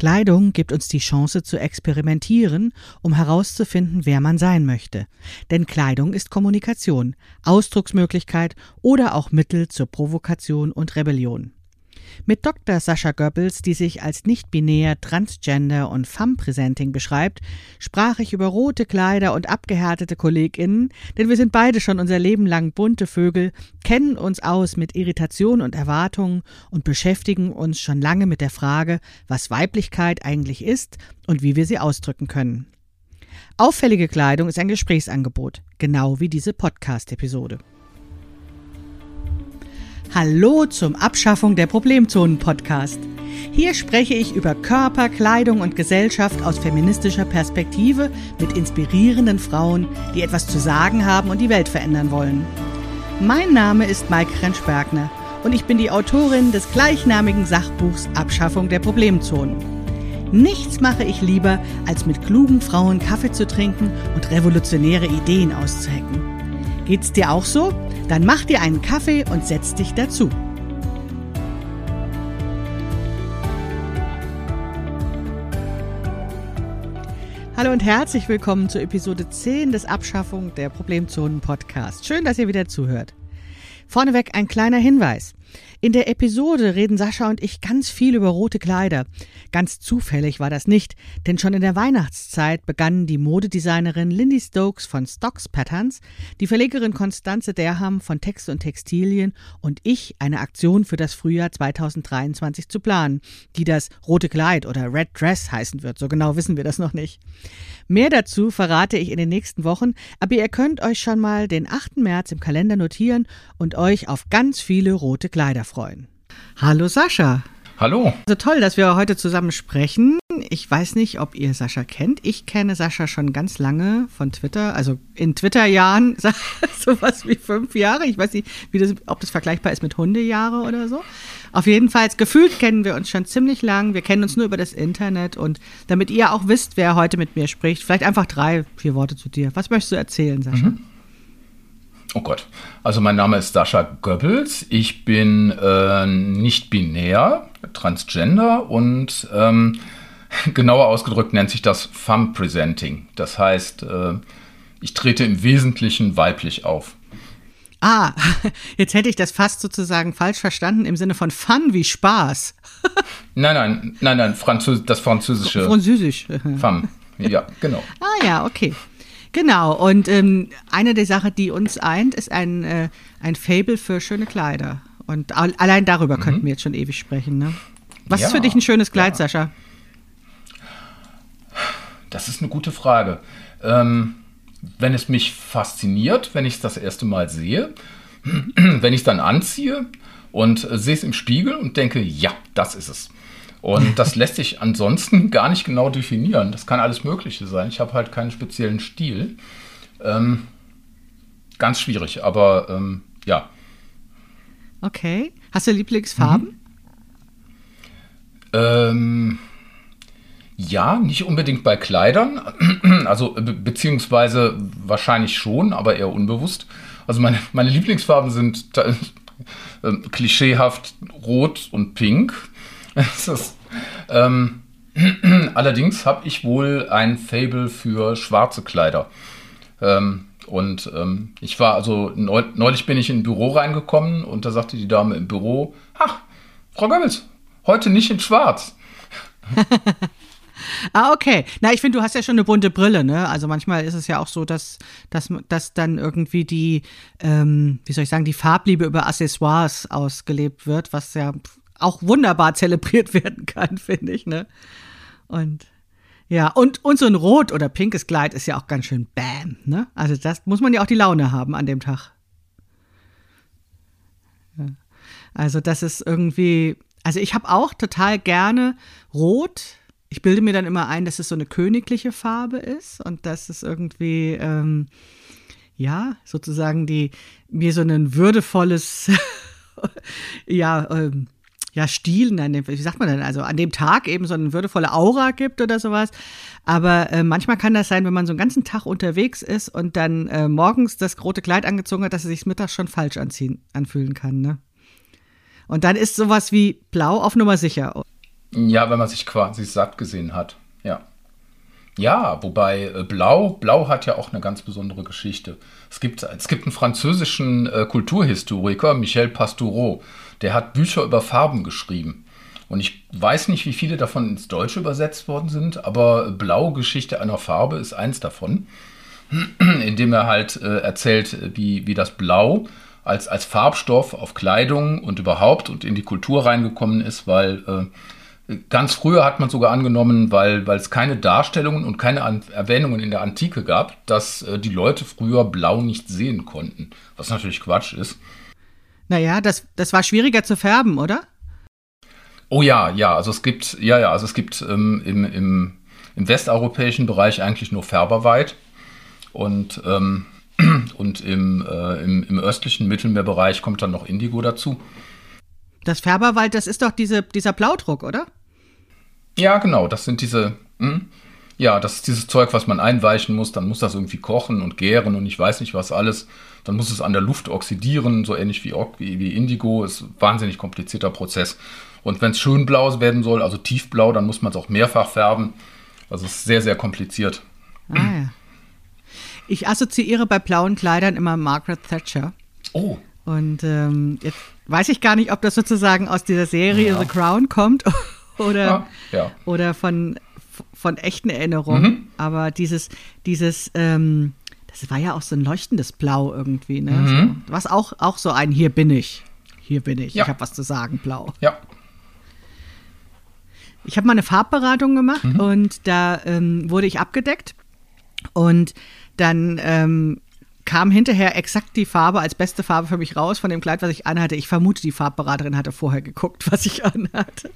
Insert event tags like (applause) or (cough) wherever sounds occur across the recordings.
Kleidung gibt uns die Chance zu experimentieren, um herauszufinden, wer man sein möchte. Denn Kleidung ist Kommunikation, Ausdrucksmöglichkeit oder auch Mittel zur Provokation und Rebellion. Mit Dr. Sascha Goebbels, die sich als nicht-binär, transgender und femme-presenting beschreibt, sprach ich über rote Kleider und abgehärtete KollegInnen, denn wir sind beide schon unser Leben lang bunte Vögel, kennen uns aus mit Irritation und Erwartungen und beschäftigen uns schon lange mit der Frage, was Weiblichkeit eigentlich ist und wie wir sie ausdrücken können. Auffällige Kleidung ist ein Gesprächsangebot, genau wie diese Podcast-Episode. Hallo zum Abschaffung der Problemzonen Podcast. Hier spreche ich über Körper, Kleidung und Gesellschaft aus feministischer Perspektive mit inspirierenden Frauen, die etwas zu sagen haben und die Welt verändern wollen. Mein Name ist Maike Rentschbergner und ich bin die Autorin des gleichnamigen Sachbuchs Abschaffung der Problemzonen. Nichts mache ich lieber, als mit klugen Frauen Kaffee zu trinken und revolutionäre Ideen auszuhacken. Geht's dir auch so? Dann mach dir einen Kaffee und setz dich dazu. Hallo und herzlich willkommen zur Episode 10 des Abschaffung der Problemzonen Podcast. Schön, dass ihr wieder zuhört. Vorneweg ein kleiner Hinweis. In der Episode reden Sascha und ich ganz viel über rote Kleider. Ganz zufällig war das nicht, denn schon in der Weihnachtszeit begannen die Modedesignerin Lindy Stokes von Stocks Patterns, die Verlegerin Konstanze Derham von Text und Textilien und ich eine Aktion für das Frühjahr 2023 zu planen, die das rote Kleid oder Red Dress heißen wird. So genau wissen wir das noch nicht. Mehr dazu verrate ich in den nächsten Wochen, aber ihr könnt euch schon mal den 8. März im Kalender notieren und euch auf ganz viele rote Kleider freuen. Hallo Sascha. Hallo. Also toll, dass wir heute zusammen sprechen. Ich weiß nicht, ob ihr Sascha kennt. Ich kenne Sascha schon ganz lange von Twitter, also in Twitter-Jahren, (laughs) sowas wie fünf Jahre. Ich weiß nicht, wie das, ob das vergleichbar ist mit Hundejahre oder so. Auf jeden Fall, gefühlt kennen wir uns schon ziemlich lang. Wir kennen uns nur über das Internet und damit ihr auch wisst, wer heute mit mir spricht, vielleicht einfach drei, vier Worte zu dir. Was möchtest du erzählen, Sascha? Mhm. Oh Gott. Also mein Name ist Sascha Goebbels. Ich bin äh, nicht binär, transgender und ähm, (laughs) genauer ausgedrückt nennt sich das Femme Presenting. Das heißt, äh, ich trete im Wesentlichen weiblich auf. Ah, (laughs) jetzt hätte ich das fast sozusagen falsch verstanden im Sinne von Fun wie Spaß. (laughs) nein, nein, nein, nein, Französ das französische. Französisch. Femme. Ja, genau. Ah ja, okay. Genau, und ähm, eine der Sachen, die uns eint, ist ein, äh, ein Fable für schöne Kleider. Und allein darüber mhm. könnten wir jetzt schon ewig sprechen. Ne? Was ja, ist für dich ein schönes Kleid, ja. Sascha? Das ist eine gute Frage. Ähm, wenn es mich fasziniert, wenn ich es das erste Mal sehe, (clears throat) wenn ich es dann anziehe und äh, sehe es im Spiegel und denke, ja, das ist es. Und (laughs) das lässt sich ansonsten gar nicht genau definieren. Das kann alles Mögliche sein. Ich habe halt keinen speziellen Stil. Ähm, ganz schwierig, aber ähm, ja. Okay. Hast du Lieblingsfarben? Mhm. Ähm, ja, nicht unbedingt bei Kleidern. (clears throat) Also be beziehungsweise wahrscheinlich schon, aber eher unbewusst. Also meine, meine Lieblingsfarben sind (laughs) äh, klischeehaft rot und pink. (laughs) ist, ähm, (clears throat) allerdings habe ich wohl ein Fable für schwarze Kleider. Ähm, und ähm, ich war also, neulich bin ich in ein Büro reingekommen und da sagte die Dame im Büro, ach, Frau Goebbels, heute nicht in schwarz. (laughs) ah, okay. Na, ich finde, du hast ja schon eine bunte Brille, ne? Also manchmal ist es ja auch so, dass, dass, dass dann irgendwie die, ähm, wie soll ich sagen, die Farbliebe über Accessoires ausgelebt wird, was ja auch wunderbar zelebriert (laughs) werden kann, finde ich, ne? Und ja, und, und so ein rot oder pinkes Kleid ist ja auch ganz schön bam, ne? Also das muss man ja auch die Laune haben an dem Tag. Ja. Also das ist irgendwie, also ich habe auch total gerne rot. Ich bilde mir dann immer ein, dass es so eine königliche Farbe ist und dass es irgendwie, ähm, ja, sozusagen die, mir so ein würdevolles, (laughs) ja, ähm, ja, Stil, nein, wie sagt man denn, also an dem Tag eben so eine würdevolle Aura gibt oder sowas. Aber äh, manchmal kann das sein, wenn man so einen ganzen Tag unterwegs ist und dann äh, morgens das rote Kleid angezogen hat, dass er sich mittags schon falsch anziehen, anfühlen kann, ne? Und dann ist sowas wie blau auf Nummer sicher. Ja, wenn man sich quasi satt gesehen hat. Ja. Ja, wobei äh, Blau, Blau hat ja auch eine ganz besondere Geschichte. Es gibt, es gibt einen französischen äh, Kulturhistoriker, Michel Pastoureau, der hat Bücher über Farben geschrieben. Und ich weiß nicht, wie viele davon ins Deutsche übersetzt worden sind, aber Blau Geschichte einer Farbe ist eins davon, (clears throat) in dem er halt äh, erzählt, wie, wie das Blau als, als Farbstoff auf Kleidung und überhaupt und in die Kultur reingekommen ist, weil äh, Ganz früher hat man sogar angenommen, weil, weil es keine Darstellungen und keine An Erwähnungen in der Antike gab, dass äh, die Leute früher blau nicht sehen konnten. Was natürlich Quatsch ist. Naja, das, das war schwieriger zu färben, oder? Oh ja, ja, also es gibt, ja, ja, also es gibt ähm, im, im, im westeuropäischen Bereich eigentlich nur Färberweit und, ähm, (clears throat) und im, äh, im, im östlichen Mittelmeerbereich kommt dann noch Indigo dazu. Das Färberwald, das ist doch diese, dieser Blaudruck, oder? Ja, genau, das sind diese, mh, hm? Ja, das ist dieses Zeug, was man einweichen muss, dann muss das irgendwie kochen und gären und ich weiß nicht was alles. Dann muss es an der Luft oxidieren, so ähnlich wie, wie Indigo. Ist ein wahnsinnig komplizierter Prozess. Und wenn es schön blau werden soll, also tiefblau, dann muss man es auch mehrfach färben. Also es ist sehr, sehr kompliziert. Ah, ja. Ich assoziiere bei blauen Kleidern immer Margaret Thatcher. Oh. Und ähm, jetzt weiß ich gar nicht, ob das sozusagen aus dieser Serie ja. The Crown kommt (laughs) oder, ja, ja. oder von, von echten Erinnerungen. Mhm. Aber dieses, dieses, ähm, das war ja auch so ein leuchtendes Blau irgendwie, ne? Mhm. So, was auch, auch so ein Hier bin ich. Hier bin ich. Ich habe was zu sagen, blau. Ja. Ich habe mal eine Farbberatung gemacht mhm. und da ähm, wurde ich abgedeckt. Und dann ähm, kam hinterher exakt die Farbe als beste Farbe für mich raus von dem Kleid, was ich anhatte. Ich vermute, die Farbberaterin hatte vorher geguckt, (laughs) was ich anhatte.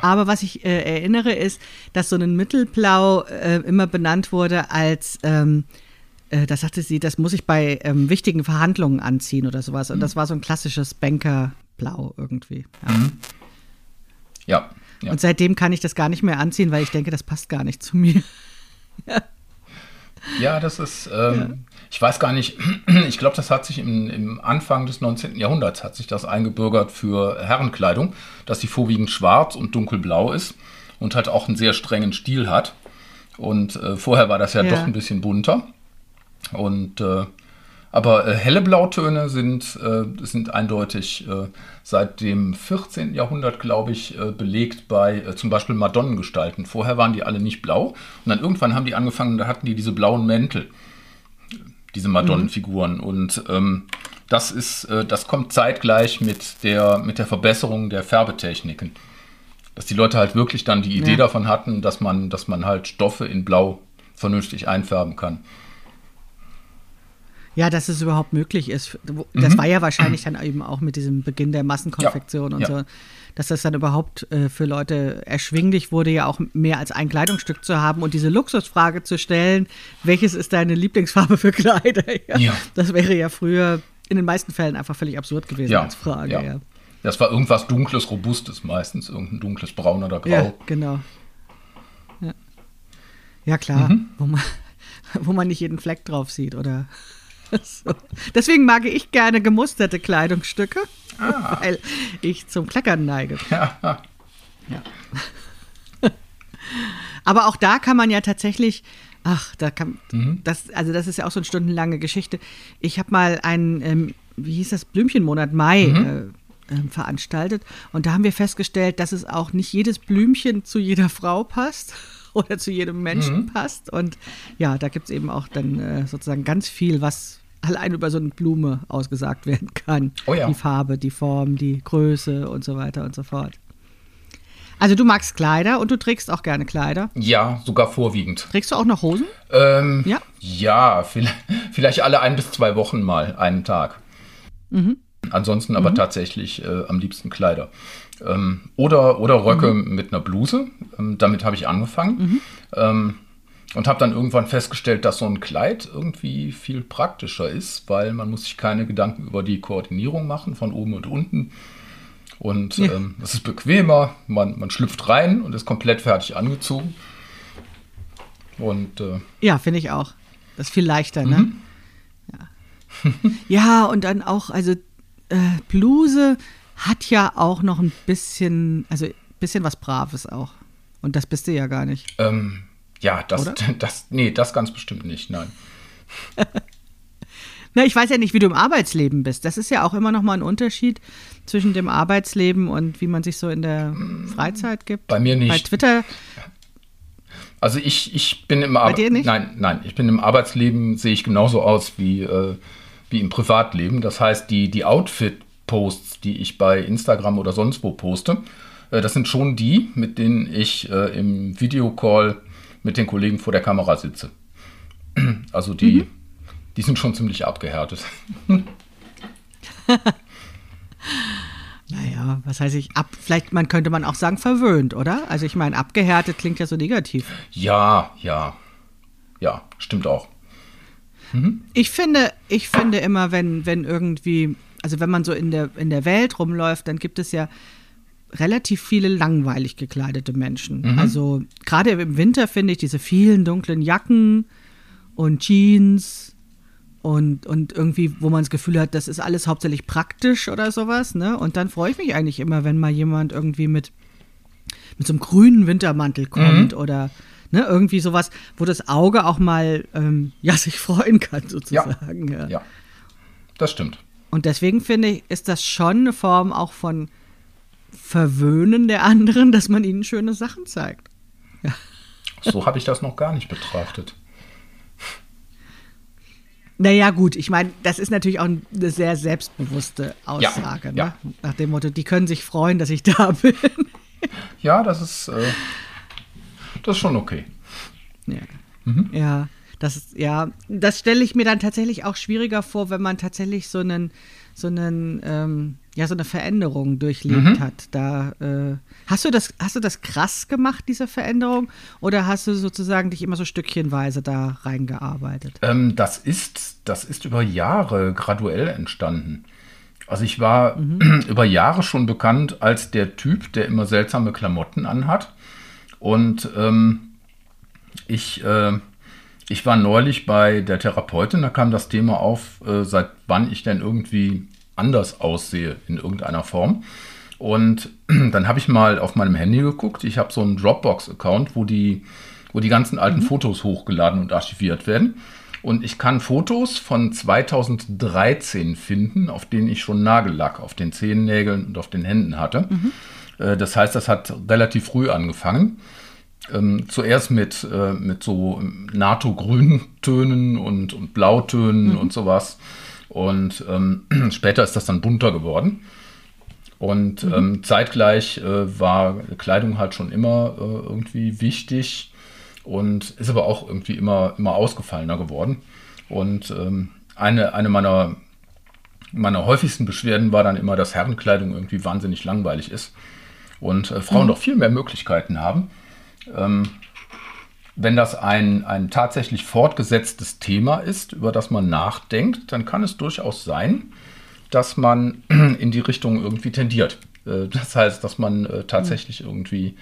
Aber was ich äh, erinnere, ist, dass so ein Mittelblau äh, immer benannt wurde als, ähm, äh, das sagte sie, das muss ich bei ähm, wichtigen Verhandlungen anziehen oder sowas. Und mhm. das war so ein klassisches Bankerblau irgendwie. Ja. Mhm. ja. ja. Und seitdem kann ich das gar nicht mehr anziehen, weil ich denke, das passt gar nicht zu mir. ja. (laughs) Ja, das ist, ähm, ja. Ich weiß gar nicht, (clears throat) ich glaube, das hat sich im, im, Anfang des 19. Jahrhunderts hat sich das eingebürgert für Herrenkleidung, dass die vorwiegend schwarz und dunkelblau ist und halt auch einen sehr strengen Stil hat. Und äh, vorher war das ja, ja, doch ein bisschen bunter. Und äh, aber äh, helle Blautöne sind, äh, sind eindeutig äh, seit dem 14. Jahrhundert, glaube ich, äh, belegt bei zum Beispiel Madonnengestalten. Vorher waren die alle nicht blau und dann irgendwann haben die angefangen, da hatten die diese blauen Mäntel, diese Madonnenfiguren. Mhm. Und ähm, das ist, äh, das kommt zeitgleich mit der, mit der Verbesserung der Färbetechniken. Dass die Leute halt wirklich dann die Idee ja. davon hatten, dass man, dass man halt Stoffe in Blau vernünftig einfärben kann. Ja, dass es überhaupt möglich ist. Das mhm. war ja wahrscheinlich (clears throat) dann eben auch mit diesem Beginn der Massenkonfektion ja, und ja. so, dass das dann überhaupt äh, für Leute erschwinglich wurde, ja auch mehr als ein Kleidungsstück zu haben und diese Luxusfrage zu stellen, welches ist deine Lieblingsfarbe für Kleider? (laughs) Ja, ja. Das wäre ja früher in den meisten Fällen einfach völlig absurd gewesen als Frage. Ja. Das war irgendwas dunkles, robustes meistens, irgendein dunkles Braun oder Grau. Ja, genau. Ja, ja klar, mhm. wo, man, (laughs) wo man nicht jeden Fleck drauf sieht oder (laughs) so. Deswegen mag ich gerne gemusterte Kleidungsstücke, ah. (laughs) weil ich zum Kleckern neige. Ja. ja. Aber auch da kann man ja tatsächlich, ach, da kann, mhm. das, also das ist ja auch so eine stundenlange Geschichte. Ich habe mal einen, ähm, wie hieß das, Blümchenmonat Mai mhm. äh, äh, veranstaltet und da haben wir festgestellt, dass es auch nicht jedes Blümchen zu jeder Frau passt (laughs) oder zu jedem Menschen mhm. passt. Und ja, da gibt es eben auch dann äh, sozusagen ganz viel, was (laughs) allein über so eine Blume ausgesagt werden kann. Oh ja. Die Farbe, die Form, die Größe und so weiter und so fort. Also du magst Kleider und du trägst auch gerne Kleider. Ja, sogar vorwiegend. Trägst du auch noch Hosen? Ähm, ja. Ja, vielleicht, (laughs) vielleicht, alle ein bis zwei Wochen mal einen Tag. Mhm. Ansonsten aber mhm. tatsächlich äh, am liebsten Kleider. Ähm, oder, oder Röcke mhm. mit einer Bluse. Ähm, damit habe ich angefangen. Mhm. Ähm, und habe dann irgendwann festgestellt, dass so ein Kleid irgendwie viel praktischer ist, weil man muss sich keine Gedanken über die Koordinierung machen von oben und unten. Und ja. ähm, es ist bequemer, man, man schlüpft rein und ist komplett fertig angezogen. Und äh, ja, finde ich auch. Das ist viel leichter, ne? mhm. ne? Ja. ja, und dann auch, also äh, Bluse hat ja auch noch ein bisschen, also bisschen was Braves auch. Und das bist du ja gar nicht. Ähm, ja, das, Oder? (laughs) das, nee, das ganz bestimmt nicht, nein. (laughs) Na, ich weiß ja nicht, wie du im Arbeitsleben bist. Das ist ja auch immer noch mal ein Unterschied zwischen dem Arbeitsleben und wie man sich so in der Freizeit gibt. Bei mir nicht. Bei Twitter, Also ich, ich bin im Arbeitsleben. dir nicht? Nein, nein, ich bin im Arbeitsleben, sehe ich genauso aus wie, äh, wie im Privatleben. Das heißt, die, die Outfit-Posts, die ich bei Instagram oder sonst wo poste, äh, das sind schon die, mit denen ich äh, im Videocall mit den Kollegen vor der Kamera sitze. (clears throat) Also die, Mhm. die sind schon ziemlich abgehärtet. (laughs) naja, was heißt ich, ab, vielleicht man könnte man auch sagen verwöhnt, oder? Also ich meine, abgehärtet klingt ja so negativ. Ja, ja, ja, stimmt auch. Ich finde, ich finde immer, wenn, wenn irgendwie, also wenn man so in der, in der Welt rumläuft, dann gibt es ja relativ viele langweilig gekleidete Menschen. Also gerade im Winter finde ich diese vielen dunklen Jacken und Jeans und, und irgendwie, wo man das Gefühl hat, das ist alles hauptsächlich praktisch oder sowas, ne? Und dann freue ich mich eigentlich immer, wenn mal jemand irgendwie mit, mit so einem grünen Wintermantel kommt oder ne, irgendwie sowas, wo das Auge auch mal ähm, ja, (laughs) sich freuen kann, sozusagen. Ja. Ja, das stimmt. Und deswegen finde ich, ist das schon eine Form auch von Verwöhnen der anderen, dass man ihnen schöne Sachen zeigt. So habe ich das noch gar nicht betrachtet. Naja, gut, ich meine, das ist natürlich auch eine sehr selbstbewusste Aussage. ja. Ne? Nach dem Motto, die können sich freuen, dass ich da (laughs) bin. Ja, das ist, äh, das ist schon okay. Ja. Ja, das ist, ja, das stelle ich mir dann tatsächlich auch schwieriger vor, wenn man tatsächlich so einen, so einen, ähm, ja, so eine Veränderung durchlebt hat. Da äh, hast du das, hast du das krass gemacht, diese Veränderung, oder hast du sozusagen dich immer so stückchenweise da reingearbeitet? Ähm, das, ist, das ist über Jahre graduell entstanden. Also ich war (clears throat) über Jahre schon bekannt als der Typ, der immer seltsame Klamotten anhat. Und ähm, ich, äh, ich war neulich bei der Therapeutin, da kam das Thema auf, äh, seit wann ich denn irgendwie anders aussehe in irgendeiner Form. Und (clears throat) dann habe ich mal auf meinem Handy geguckt. Ich habe so einen Dropbox-Account, wo die, wo die ganzen alten Fotos hochgeladen und archiviert werden. Und ich kann Fotos von 2013 finden, auf denen ich schon Nagellack auf den Zehennägeln und auf den Händen hatte. Äh, Das heißt, das hat relativ früh angefangen. Ähm, zuerst mit, äh, mit so NATO-Grüntönen und, und Blautönen und sowas. Und ähm, (clears throat) später ist das dann bunter geworden. Und ähm, zeitgleich äh, war Kleidung halt schon immer äh, irgendwie wichtig und ist aber auch irgendwie immer, immer ausgefallener geworden. Und ähm, eine, eine meiner, meiner häufigsten Beschwerden war dann immer, dass Herrenkleidung irgendwie wahnsinnig langweilig ist und äh, Frauen doch viel mehr Möglichkeiten haben. Ähm, wenn das ein, ein tatsächlich fortgesetztes Thema ist, über das man nachdenkt, dann kann es durchaus sein, dass man (clears throat) in die Richtung irgendwie tendiert. Äh, Das heißt, dass man äh, tatsächlich irgendwie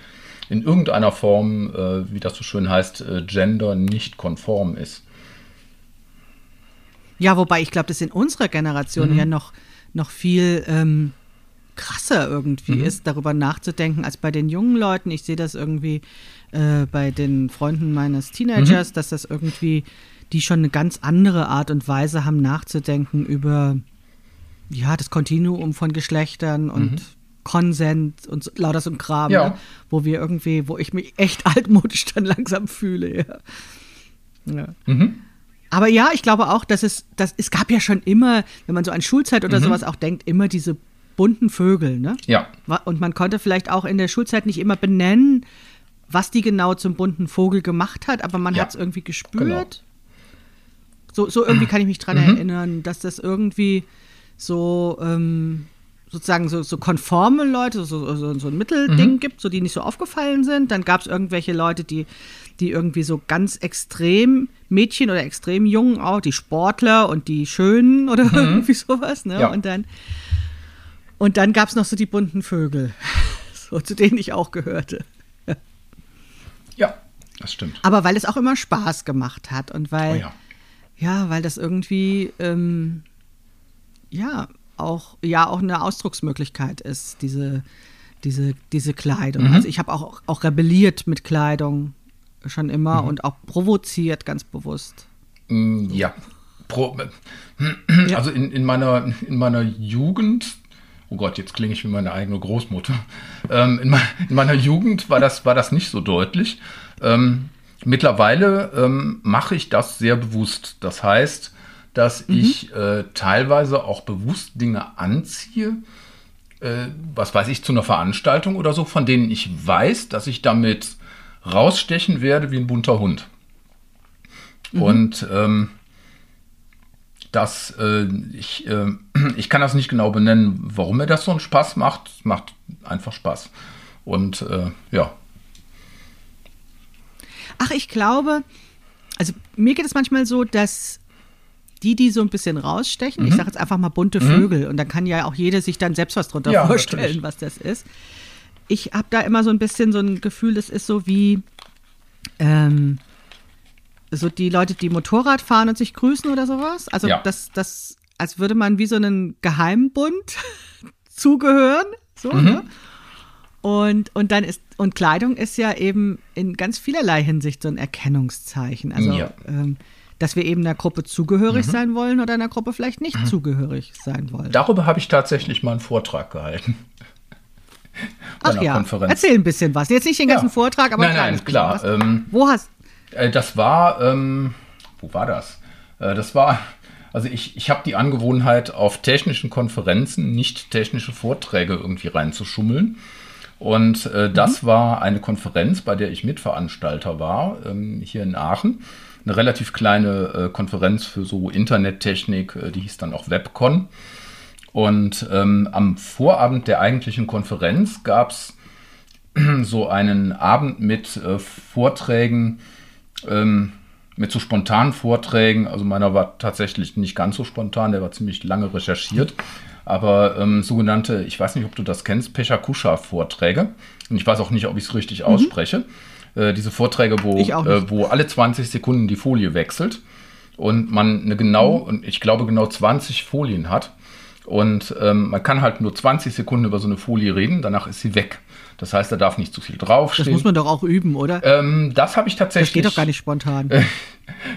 in irgendeiner Form, äh, wie das so schön heißt, gender nicht konform ist. Ja, wobei ich glaube, das in unserer Generation ja noch, noch viel ähm, krasser irgendwie ist, darüber nachzudenken, als bei den jungen Leuten. Ich sehe das irgendwie äh, bei den Freunden meines Teenagers, dass das irgendwie, die schon eine ganz andere Art und Weise haben, nachzudenken über ja, das Kontinuum von Geschlechtern und Konsent und so, lauter so ein Kram, Ja. ne? wo wir irgendwie, wo ich mich echt (laughs) altmodisch dann langsam fühle. Ja. Ja. Mhm. Aber ja, ich glaube auch, dass es, dass, es gab ja schon immer, wenn man so an Schulzeit Mhm. oder sowas auch denkt, immer diese bunten Vögel, ne? Ja, Und man konnte vielleicht auch in der Schulzeit nicht immer benennen, was die genau zum bunten Vogel gemacht hat, aber man Ja, hat es irgendwie gespürt. genau. So, so irgendwie kann ich mich dran Mhm. erinnern, dass das irgendwie so ähm, sozusagen so, so konforme Leute, so, so, so ein Mittelding Mhm. gibt, so die nicht so aufgefallen sind. Dann gab es irgendwelche Leute, die, die irgendwie so ganz extrem Mädchen oder extrem Jungen auch, die Sportler und die Schönen (laughs) oder irgendwie sowas. Ne? Mhm. Ja. Und dann, und dann gab es noch so die bunten Vögel, (laughs) so, zu denen ich auch gehörte. Das stimmt. Aber weil es auch immer Spaß gemacht hat und Oh weil, ja. ja, weil das irgendwie, ähm, ja, auch, ja, auch eine Ausdrucksmöglichkeit ist, diese, diese, diese Kleidung. Also ich habe auch, auch rebelliert mit Kleidung schon immer und auch provoziert ganz bewusst. Mm, Ja. Pro, (clears throat) also in, in, meiner, in meiner Jugend, oh Gott, jetzt klinge ich wie meine eigene Großmutter. Ähm, in, in meiner Jugend war das, war das nicht so deutlich. Ähm, mittlerweile ähm, mache ich das sehr bewusst. Das heißt, dass ich äh, teilweise auch bewusst Dinge anziehe, äh, was weiß ich, zu einer Veranstaltung oder so, von denen ich weiß, dass ich damit rausstechen werde wie ein bunter Hund. Und ähm, das, äh, ich, äh, (clears throat) ich kann das nicht genau benennen, warum mir das so einen Spaß macht. Es macht einfach Spaß. Und äh, ja, Ach, ich glaube, also mir geht es manchmal so, dass die, die so ein bisschen rausstechen, Mhm. ich sage jetzt einfach mal bunte Vögel, und dann kann ja auch jeder sich dann selbst was drunter Ja, vorstellen, natürlich. was das ist. Ich habe da immer so ein bisschen so ein Gefühl, das ist so wie ähm, so die Leute, die Motorrad fahren und sich grüßen oder sowas. Also Ja. das, das, als würde man wie so einen Geheimbund (laughs) zugehören. So, Mhm. ne? Und, und dann ist, und Kleidung ist ja eben in ganz vielerlei Hinsicht so ein Erkennungszeichen. Also, Ja. ähm, dass wir eben einer Gruppe zugehörig Mhm. sein wollen oder einer Gruppe vielleicht nicht zugehörig sein wollen. darüber habe ich tatsächlich mal einen Vortrag gehalten. Ach ja, Konferenz. erzähl ein bisschen was. Jetzt nicht den ganzen Ja. Vortrag, aber ein Nein, nein, klar. Ähm, Wo hast Äh, das war, ähm, wo war das? Äh, das war, also ich, ich habe die Angewohnheit, auf technischen Konferenzen nicht technische Vorträge irgendwie reinzuschummeln. Und äh, das war eine Konferenz, bei der ich Mitveranstalter war, ähm, hier in Aachen. Eine relativ kleine äh, Konferenz für so Internettechnik, äh, die hieß dann auch WebCon. Und ähm, am Vorabend der eigentlichen Konferenz gab es (clears throat) so einen Abend mit äh, Vorträgen, ähm, mit so spontanen Vorträgen. Also meiner war tatsächlich nicht ganz so spontan, der war ziemlich lange recherchiert. Aber ähm, sogenannte, ich weiß nicht, ob du das kennst, Pechakusha-Vorträge. Und ich weiß auch nicht, ob ich es richtig ausspreche. Äh, diese Vorträge, wo, äh, wo alle 20 Sekunden die Folie wechselt und man eine genau, und ich glaube genau 20 Folien hat. Und ähm, man kann halt nur 20 Sekunden über so eine Folie reden, danach ist sie weg. Das heißt, da darf nicht zu viel Das draufstehen. muss man doch auch üben, oder? ähm, das habe ich das tatsächlich. geht doch gar nicht spontan. (laughs)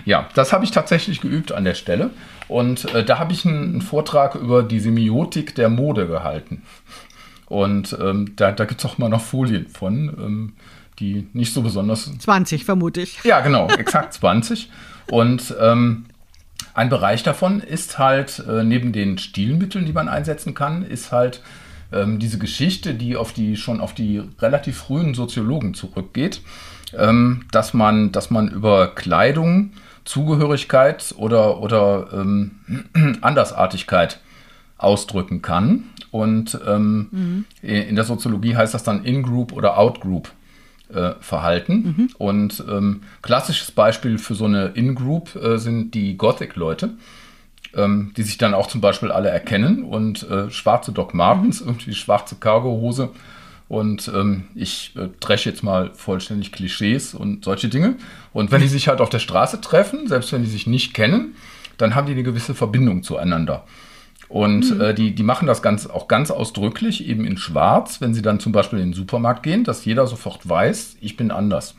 Ja, das habe ich tatsächlich geübt an der Stelle. Und äh, da habe ich einen, einen Vortrag über die Semiotik der Mode gehalten. Und ähm, da, da gibt es auch mal noch Folien von, ähm, die nicht so besonders 20 vermute ich. ja, genau, exakt 20. Und ähm, ein Bereich davon ist halt, äh, neben den Stilmitteln, die man einsetzen kann, ist halt ähm, diese Geschichte, die auf die schon auf die relativ frühen Soziologen zurückgeht, ähm, dass man, dass man über Kleidung, Zugehörigkeit oder, oder ähm, (clears throat) Andersartigkeit ausdrücken kann. Und ähm, in der Soziologie heißt das dann In-Group oder Out-Group äh, Verhalten. Und ähm, klassisches Beispiel für so eine In-Group äh, sind die Gothic-Leute, ähm, die sich dann auch zum Beispiel alle erkennen und äh, schwarze Doc Martens, irgendwie schwarze Cargohose. Und ähm, ich äh, dresche jetzt mal vollständig Klischees und solche Dinge. Und wenn die sich halt auf der Straße treffen, selbst wenn die sich nicht kennen, dann haben die eine gewisse Verbindung zueinander. Und äh, die, die machen das ganz, auch ganz ausdrücklich, eben in Schwarz, wenn sie dann zum Beispiel in den Supermarkt gehen, dass jeder sofort weiß, ich bin anders.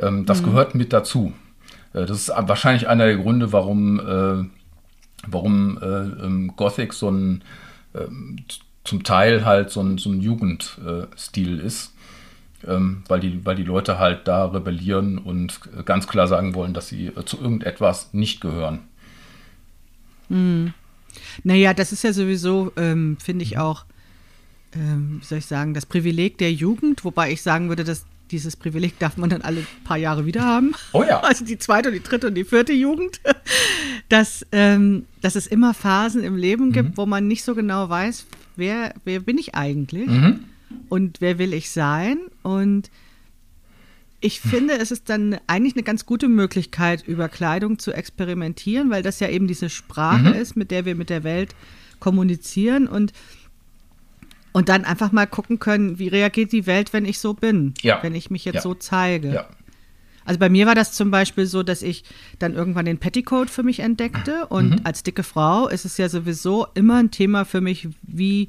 Ähm, das gehört mit dazu. Äh, das ist wahrscheinlich einer der Gründe, warum, äh, warum äh, ähm, Gothic so ein ähm, zum Teil halt so ein, so ein Jugendstil ist. Ähm, weil, die, weil die Leute halt da rebellieren und äh, ganz klar sagen wollen, dass sie äh, zu irgendetwas nicht gehören. Naja, das ist ja sowieso, ähm, finde ich auch, ähm, wie soll ich sagen, das Privileg der Jugend, wobei ich sagen würde, dass dieses Privileg darf man dann alle paar Jahre wieder haben. Oh ja. (laughs) Also die zweite und die dritte und die vierte Jugend. (laughs) Dass, ähm, dass es immer Phasen im Leben gibt, wo man nicht so genau weiß, wer, wer bin ich eigentlich und wer will ich sein. Und ich finde, es ist dann eigentlich eine ganz gute Möglichkeit, über Kleidung zu experimentieren, weil das ja eben diese Sprache ist, mit der wir mit der Welt kommunizieren und, und dann einfach mal gucken können, wie reagiert die Welt, wenn ich so bin, Ja. wenn ich mich jetzt Ja. so zeige. Ja. Also bei mir war das zum Beispiel so, dass ich dann irgendwann den Petticoat für mich entdeckte und Mhm. als dicke Frau ist es ja sowieso immer ein Thema für mich, wie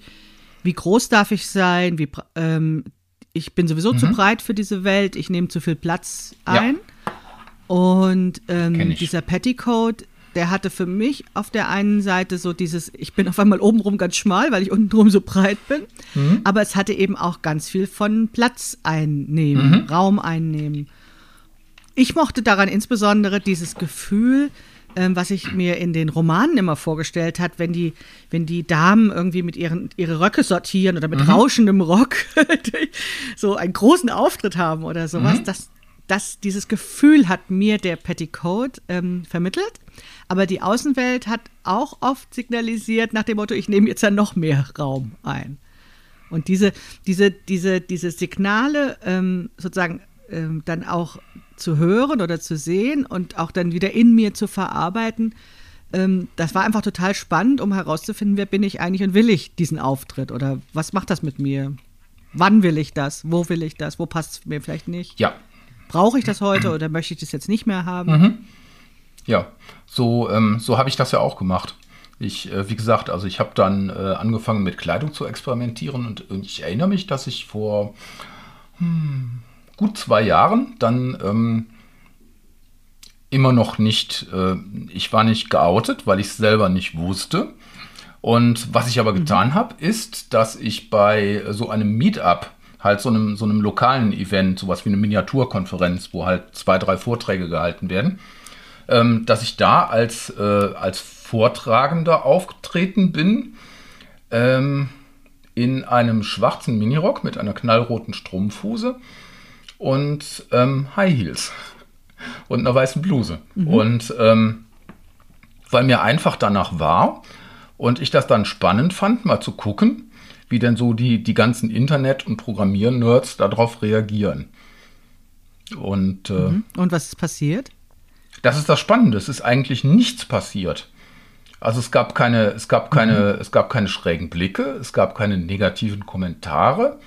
wie groß darf ich sein, wie, ähm, ich bin sowieso zu breit für diese Welt, ich nehme zu viel Platz ein. Ja. Und ähm, dieser Petticoat, der hatte für mich auf der einen Seite so dieses, ich bin auf einmal obenrum ganz schmal, weil ich untenrum so breit bin. Mhm. Aber es hatte eben auch ganz viel von Platz einnehmen, Mhm. Raum einnehmen. Ich mochte daran insbesondere dieses Gefühl, ähm, was ich mir in den Romanen immer vorgestellt hat, wenn die, wenn die Damen irgendwie mit ihren ihre Röcke sortieren oder mit rauschendem Rock (laughs) so einen großen Auftritt haben oder sowas. Das, das, dieses Gefühl hat mir der Petticoat ähm, vermittelt. Aber die Außenwelt hat auch oft signalisiert nach dem Motto, ich nehme jetzt ja noch mehr Raum ein. Und diese, diese, diese, diese Signale ähm, sozusagen ähm, dann auch zu hören oder zu sehen und auch dann wieder in mir zu verarbeiten, ähm, das war einfach total spannend, um herauszufinden, wer bin ich eigentlich und will ich diesen Auftritt oder was macht das mit mir? Wann will ich das? Wo will ich das? Wo passt es mir vielleicht nicht? Ja, Brauche ich das heute oder möchte ich das jetzt nicht mehr haben? Ja, so, ähm, so habe ich das ja auch gemacht. Ich, äh, wie gesagt, also ich habe dann äh, angefangen mit Kleidung zu experimentieren und, und ich erinnere mich, dass ich vor hm, gut zwei Jahren dann ähm, immer noch nicht, äh, ich war nicht geoutet, weil ich es selber nicht wusste. Und was ich aber getan habe, ist, dass ich bei so einem Meetup, halt so einem, so einem lokalen Event, sowas wie eine Miniaturkonferenz, wo halt zwei, drei Vorträge gehalten werden, ähm, dass ich da als, äh, als Vortragender aufgetreten bin ähm, in einem schwarzen Minirock mit einer knallroten Strumpfhose und ähm, High Heels (laughs) und einer weißen Bluse. Und ähm, weil mir einfach danach war und ich das dann spannend fand, mal zu gucken, wie denn so die, die ganzen Internet- und Programmier-Nerds darauf reagieren. Und äh, Und was ist passiert? das ist das Spannende. Es ist eigentlich nichts passiert. Also es gab keine, es gab keine, es gab keine schrägen Blicke, es gab keine negativen Kommentare.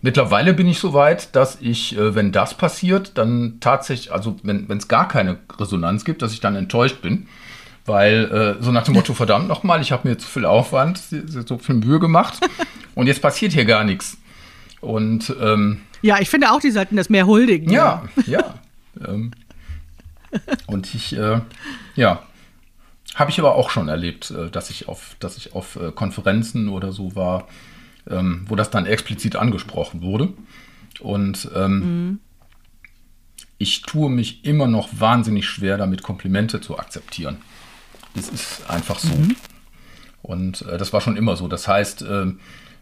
Mittlerweile bin ich so weit, dass ich, äh, wenn das passiert, dann tatsächlich, also wenn es gar keine Resonanz gibt, dass ich dann enttäuscht bin. Weil äh, so nach dem Motto, verdammt nochmal, ich habe mir zu viel Aufwand, so viel Mühe gemacht (laughs) und jetzt passiert hier gar nichts. Und ähm, Ja, ich finde auch, die sollten das mehr huldigen. ja, ja. ähm, und ich, äh, ja, habe ich aber auch schon erlebt, äh, dass ich auf, dass ich auf äh, Konferenzen oder so war, ähm, wo das dann explizit angesprochen wurde. Und ähm, ich tue mich immer noch wahnsinnig schwer damit, Komplimente zu akzeptieren. Das ist einfach so. Und äh, das war schon immer so. Das heißt, ähm,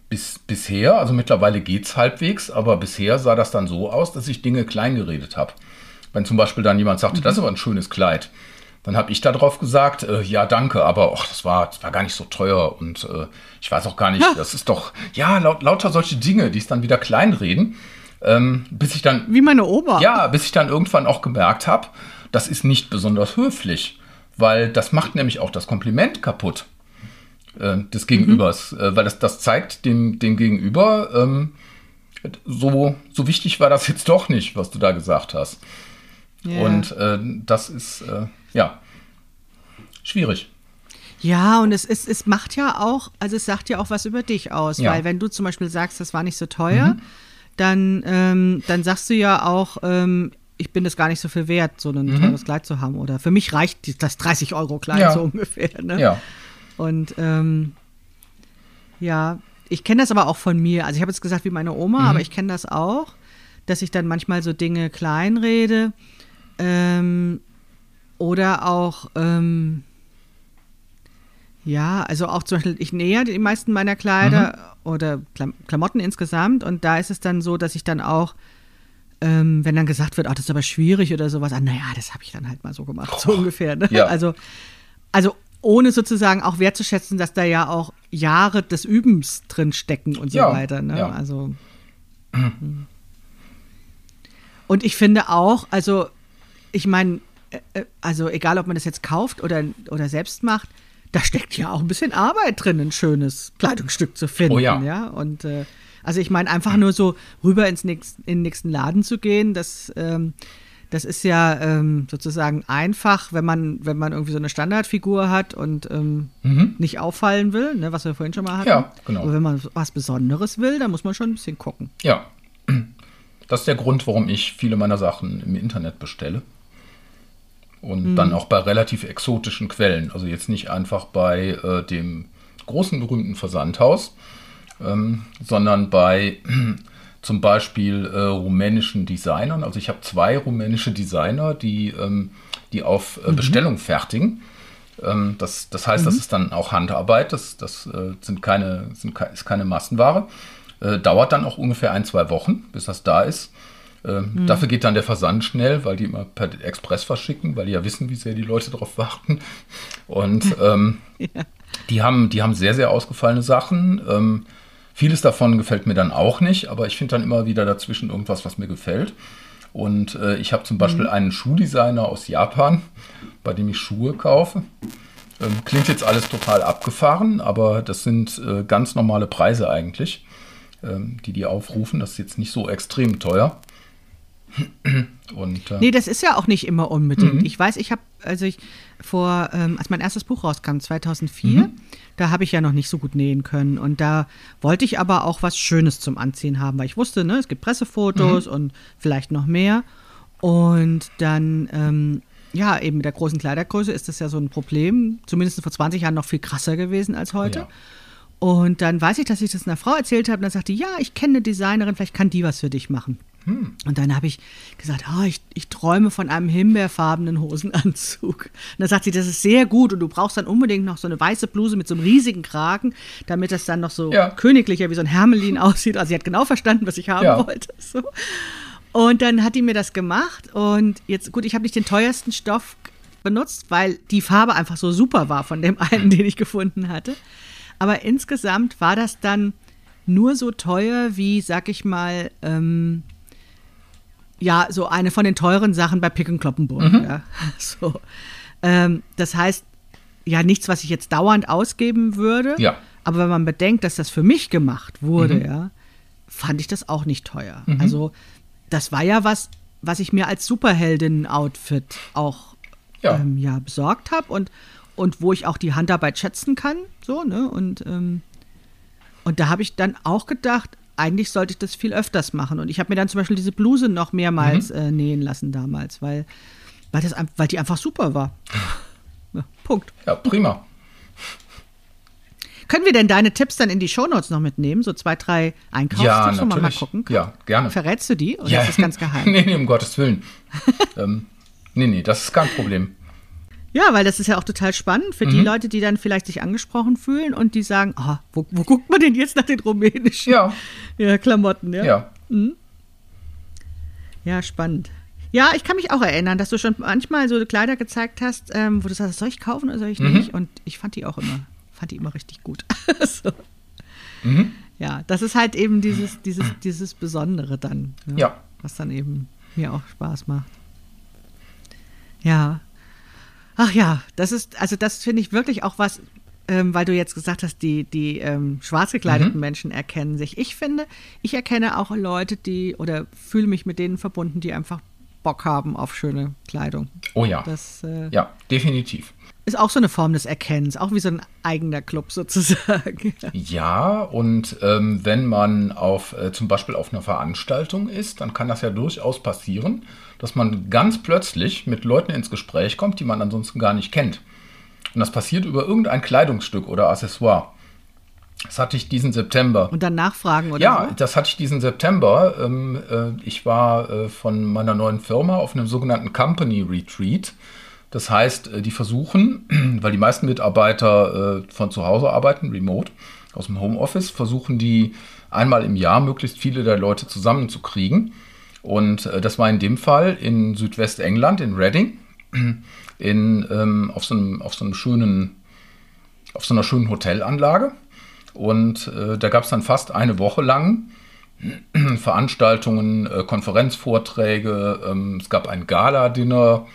bis, bisher, also mittlerweile geht es halbwegs, aber bisher sah das dann so aus, dass ich Dinge klein geredet habe. Wenn zum Beispiel dann jemand sagte, das ist aber ein schönes Kleid, dann habe ich darauf gesagt, äh, ja, danke, aber och, das, war, das war gar nicht so teuer und äh, ich weiß auch gar nicht, das ist doch, ja, laut, lauter solche Dinge, die es dann wieder kleinreden, ähm, bis ich dann Wie meine Oma. ja, bis ich dann irgendwann auch gemerkt habe, das ist nicht besonders höflich, weil das macht nämlich auch das Kompliment kaputt äh, des Gegenübers, äh, weil das, das zeigt dem, dem Gegenüber, ähm, so, so wichtig war das jetzt doch nicht, was du da gesagt hast. Ja. Und äh, das ist, äh, ja, schwierig. Ja, und es, es, es macht ja auch, also es sagt ja auch was über dich aus, Ja. weil wenn du zum Beispiel sagst, das war nicht so teuer, dann, ähm, dann sagst du ja auch, ähm, ich bin das gar nicht so viel wert, so ein teures Kleid zu haben. Oder für mich reicht das 30 Euro Kleid Ja. so ungefähr. Ne? Ja, Und ähm, ja, ich kenne das aber auch von mir. Also ich habe jetzt gesagt wie meine Oma, aber ich kenne das auch, dass ich dann manchmal so Dinge kleinrede ähm, oder auch ähm, ja, also auch zum Beispiel, ich nähe die meisten meiner Kleider oder Klam Klamotten insgesamt und da ist es dann so, dass ich dann auch ähm, wenn dann gesagt wird, ach, das ist aber schwierig oder sowas, ah, naja, das habe ich dann halt mal so gemacht, so ungefähr. Ne? ja. Also, also ohne sozusagen auch wertzuschätzen, dass da ja auch Jahre des Übens drin stecken und so Ja, weiter. Ne? ja. Also. hm. Und ich finde auch, also ich meine, äh, äh, also egal, ob man das jetzt kauft oder, oder selbst macht, da steckt ja auch ein bisschen Arbeit drin, ein schönes Kleidungsstück zu finden. Oh ja. ja? Und äh, also ich meine, einfach nur so rüber ins nächst, in den nächsten Laden zu gehen, das, ähm, das ist ja ähm, sozusagen einfach, wenn man, wenn man irgendwie so eine Standardfigur hat und ähm, mhm. nicht auffallen will, ne, was wir vorhin schon mal hatten. Ja, genau. Aber wenn man was Besonderes will, dann muss man schon ein bisschen gucken. Ja. Das ist der Grund, warum ich viele meiner Sachen im Internet bestelle. Und mhm. dann auch bei relativ exotischen Quellen. Also jetzt nicht einfach bei äh, dem großen berühmten Versandhaus, ähm, sondern bei (clears throat) zum Beispiel äh, rumänischen Designern. Also ich habe zwei rumänische Designer, die, ähm, die auf äh, mhm. Bestellung fertigen. Ähm, das, das heißt, mhm. das ist dann auch Handarbeit, das, das äh, sind keine, sind, ist keine Massenware. Äh, dauert dann auch ungefähr ein, zwei Wochen, bis das da ist. Ähm, mhm. Dafür geht dann der Versand schnell, weil die immer per Express verschicken, weil die ja wissen, wie sehr die Leute darauf warten. Und (laughs) ähm, ja. die, haben, die haben sehr, sehr ausgefallene Sachen. Vieles davon gefällt mir dann auch nicht, aber ich finde dann immer wieder dazwischen irgendwas, was mir gefällt. Und äh, ich habe zum Beispiel mhm. einen Schuhdesigner aus Japan, bei dem ich Schuhe kaufe. Ähm, klingt jetzt alles total abgefahren, aber das sind äh, ganz normale Preise eigentlich, ähm, die die aufrufen. Das ist jetzt nicht so extrem teuer. Und, äh, nee, das ist ja auch nicht immer unbedingt. Mhm. Ich weiß, ich habe, also ich vor, ähm, als mein erstes Buch rauskam, 2004, mhm. da habe ich ja noch nicht so gut nähen können. Und da wollte ich aber auch was Schönes zum Anziehen haben, weil ich wusste, ne, es gibt Pressefotos mhm. und vielleicht noch mehr. Und dann, ähm, ja, eben mit der großen Kleidergröße ist das ja so ein Problem. Zumindest vor 20 Jahren noch viel krasser gewesen als heute. Ja. Und dann weiß ich, dass ich das einer Frau erzählt habe und dann sagte, ja, ich kenne eine Designerin, vielleicht kann die was für dich machen. Hm. Und dann habe ich gesagt, oh, ich, ich träume von einem himbeerfarbenen Hosenanzug. Und dann sagt sie, das ist sehr gut und du brauchst dann unbedingt noch so eine weiße Bluse mit so einem riesigen Kragen, damit das dann noch so ja. königlicher wie so ein Hermelin (laughs) aussieht. Also sie hat genau verstanden, was ich haben ja. wollte. So. Und dann hat die mir das gemacht und jetzt, gut, ich habe nicht den teuersten Stoff benutzt, weil die Farbe einfach so super war von dem einen, den ich gefunden hatte. Aber insgesamt war das dann nur so teuer wie, sag ich mal, ähm, ja, so eine von den teuren Sachen bei Pick und Kloppenburg. Mhm. Ja. (laughs) So. Ähm, das heißt, ja, nichts, was ich jetzt dauernd ausgeben würde. Ja. Aber wenn man bedenkt, dass das für mich gemacht wurde, mhm. ja, fand ich das auch nicht teuer. Mhm. Also, das war ja was, was ich mir als Superheldinnen-Outfit auch ja. Ähm, ja besorgt habe und, und wo ich auch die Handarbeit schätzen kann. So, ne? Und, ähm, und da habe ich dann auch gedacht, eigentlich sollte ich das viel öfters machen. Und ich habe mir dann zum Beispiel diese Bluse noch mehrmals mhm. äh, nähen lassen damals, weil, weil, das, weil die einfach super war. ja, Punkt. Ja, prima. Können wir denn deine Tipps dann in die Shownotes noch mitnehmen? So zwei, drei Einkaufstipps, ja, wo man mal gucken kann? Ja, gerne. Verrätst du die oder ja. ist das ganz geheim? (laughs) nee, nee, um Gottes Willen. ähm, nee, nee, das ist kein Problem. Ja, weil das ist ja auch total spannend für mhm. die Leute, die dann vielleicht sich angesprochen fühlen und die sagen, oh, wo, wo, guckt man denn jetzt nach den rumänischen ja. Ja, Klamotten? Ja, ja. Mhm. ja spannend. Ja, ich kann mich auch erinnern, dass du schon manchmal so Kleider gezeigt hast, ähm, wo du sagst, soll ich kaufen oder soll ich mhm. nicht? Und ich fand die auch immer, fand die immer richtig gut. (laughs) so. mhm. Ja, das ist halt eben dieses, dieses, dieses Besondere dann. Ja, ja. Was dann eben mir auch Spaß macht. Ja. Ach ja, das ist, also das finde ich wirklich auch was, ähm, weil du jetzt gesagt hast, die, die ähm, schwarz gekleideten mhm. Menschen erkennen sich. Ich finde, ich erkenne auch Leute, die oder fühle mich mit denen verbunden, die einfach Bock haben auf schöne Kleidung. Oh ja. Das, äh, ja, definitiv. Ist auch so eine Form des Erkennens, auch wie so ein eigener Club (laughs) sozusagen. Ja, und ähm, wenn man auf äh, zum Beispiel auf einer Veranstaltung ist, dann kann das ja durchaus passieren, dass man ganz plötzlich mit Leuten ins Gespräch kommt, die man ansonsten gar nicht kennt. Und das passiert über irgendein Kleidungsstück oder Accessoire. Das hatte ich diesen September. Und dann nachfragen oder Ja, so? das hatte ich diesen September. Ähm, äh, ich war äh, von meiner neuen Firma auf einem sogenannten Company Retreat. Das heißt, äh, die versuchen, (clears throat) weil die meisten Mitarbeiter äh, von zu Hause arbeiten, remote, aus dem Homeoffice, versuchen die einmal im Jahr möglichst viele der Leute zusammenzukriegen. Und äh, das war in dem Fall in Südwestengland, in Reading, in, ähm, auf, so einem, auf so einem schönen, auf so einer schönen Hotelanlage. Und äh, da gab es dann fast eine Woche lang (clears throat) Veranstaltungen, äh, Konferenzvorträge, ähm, es gab ein Gala-Dinner,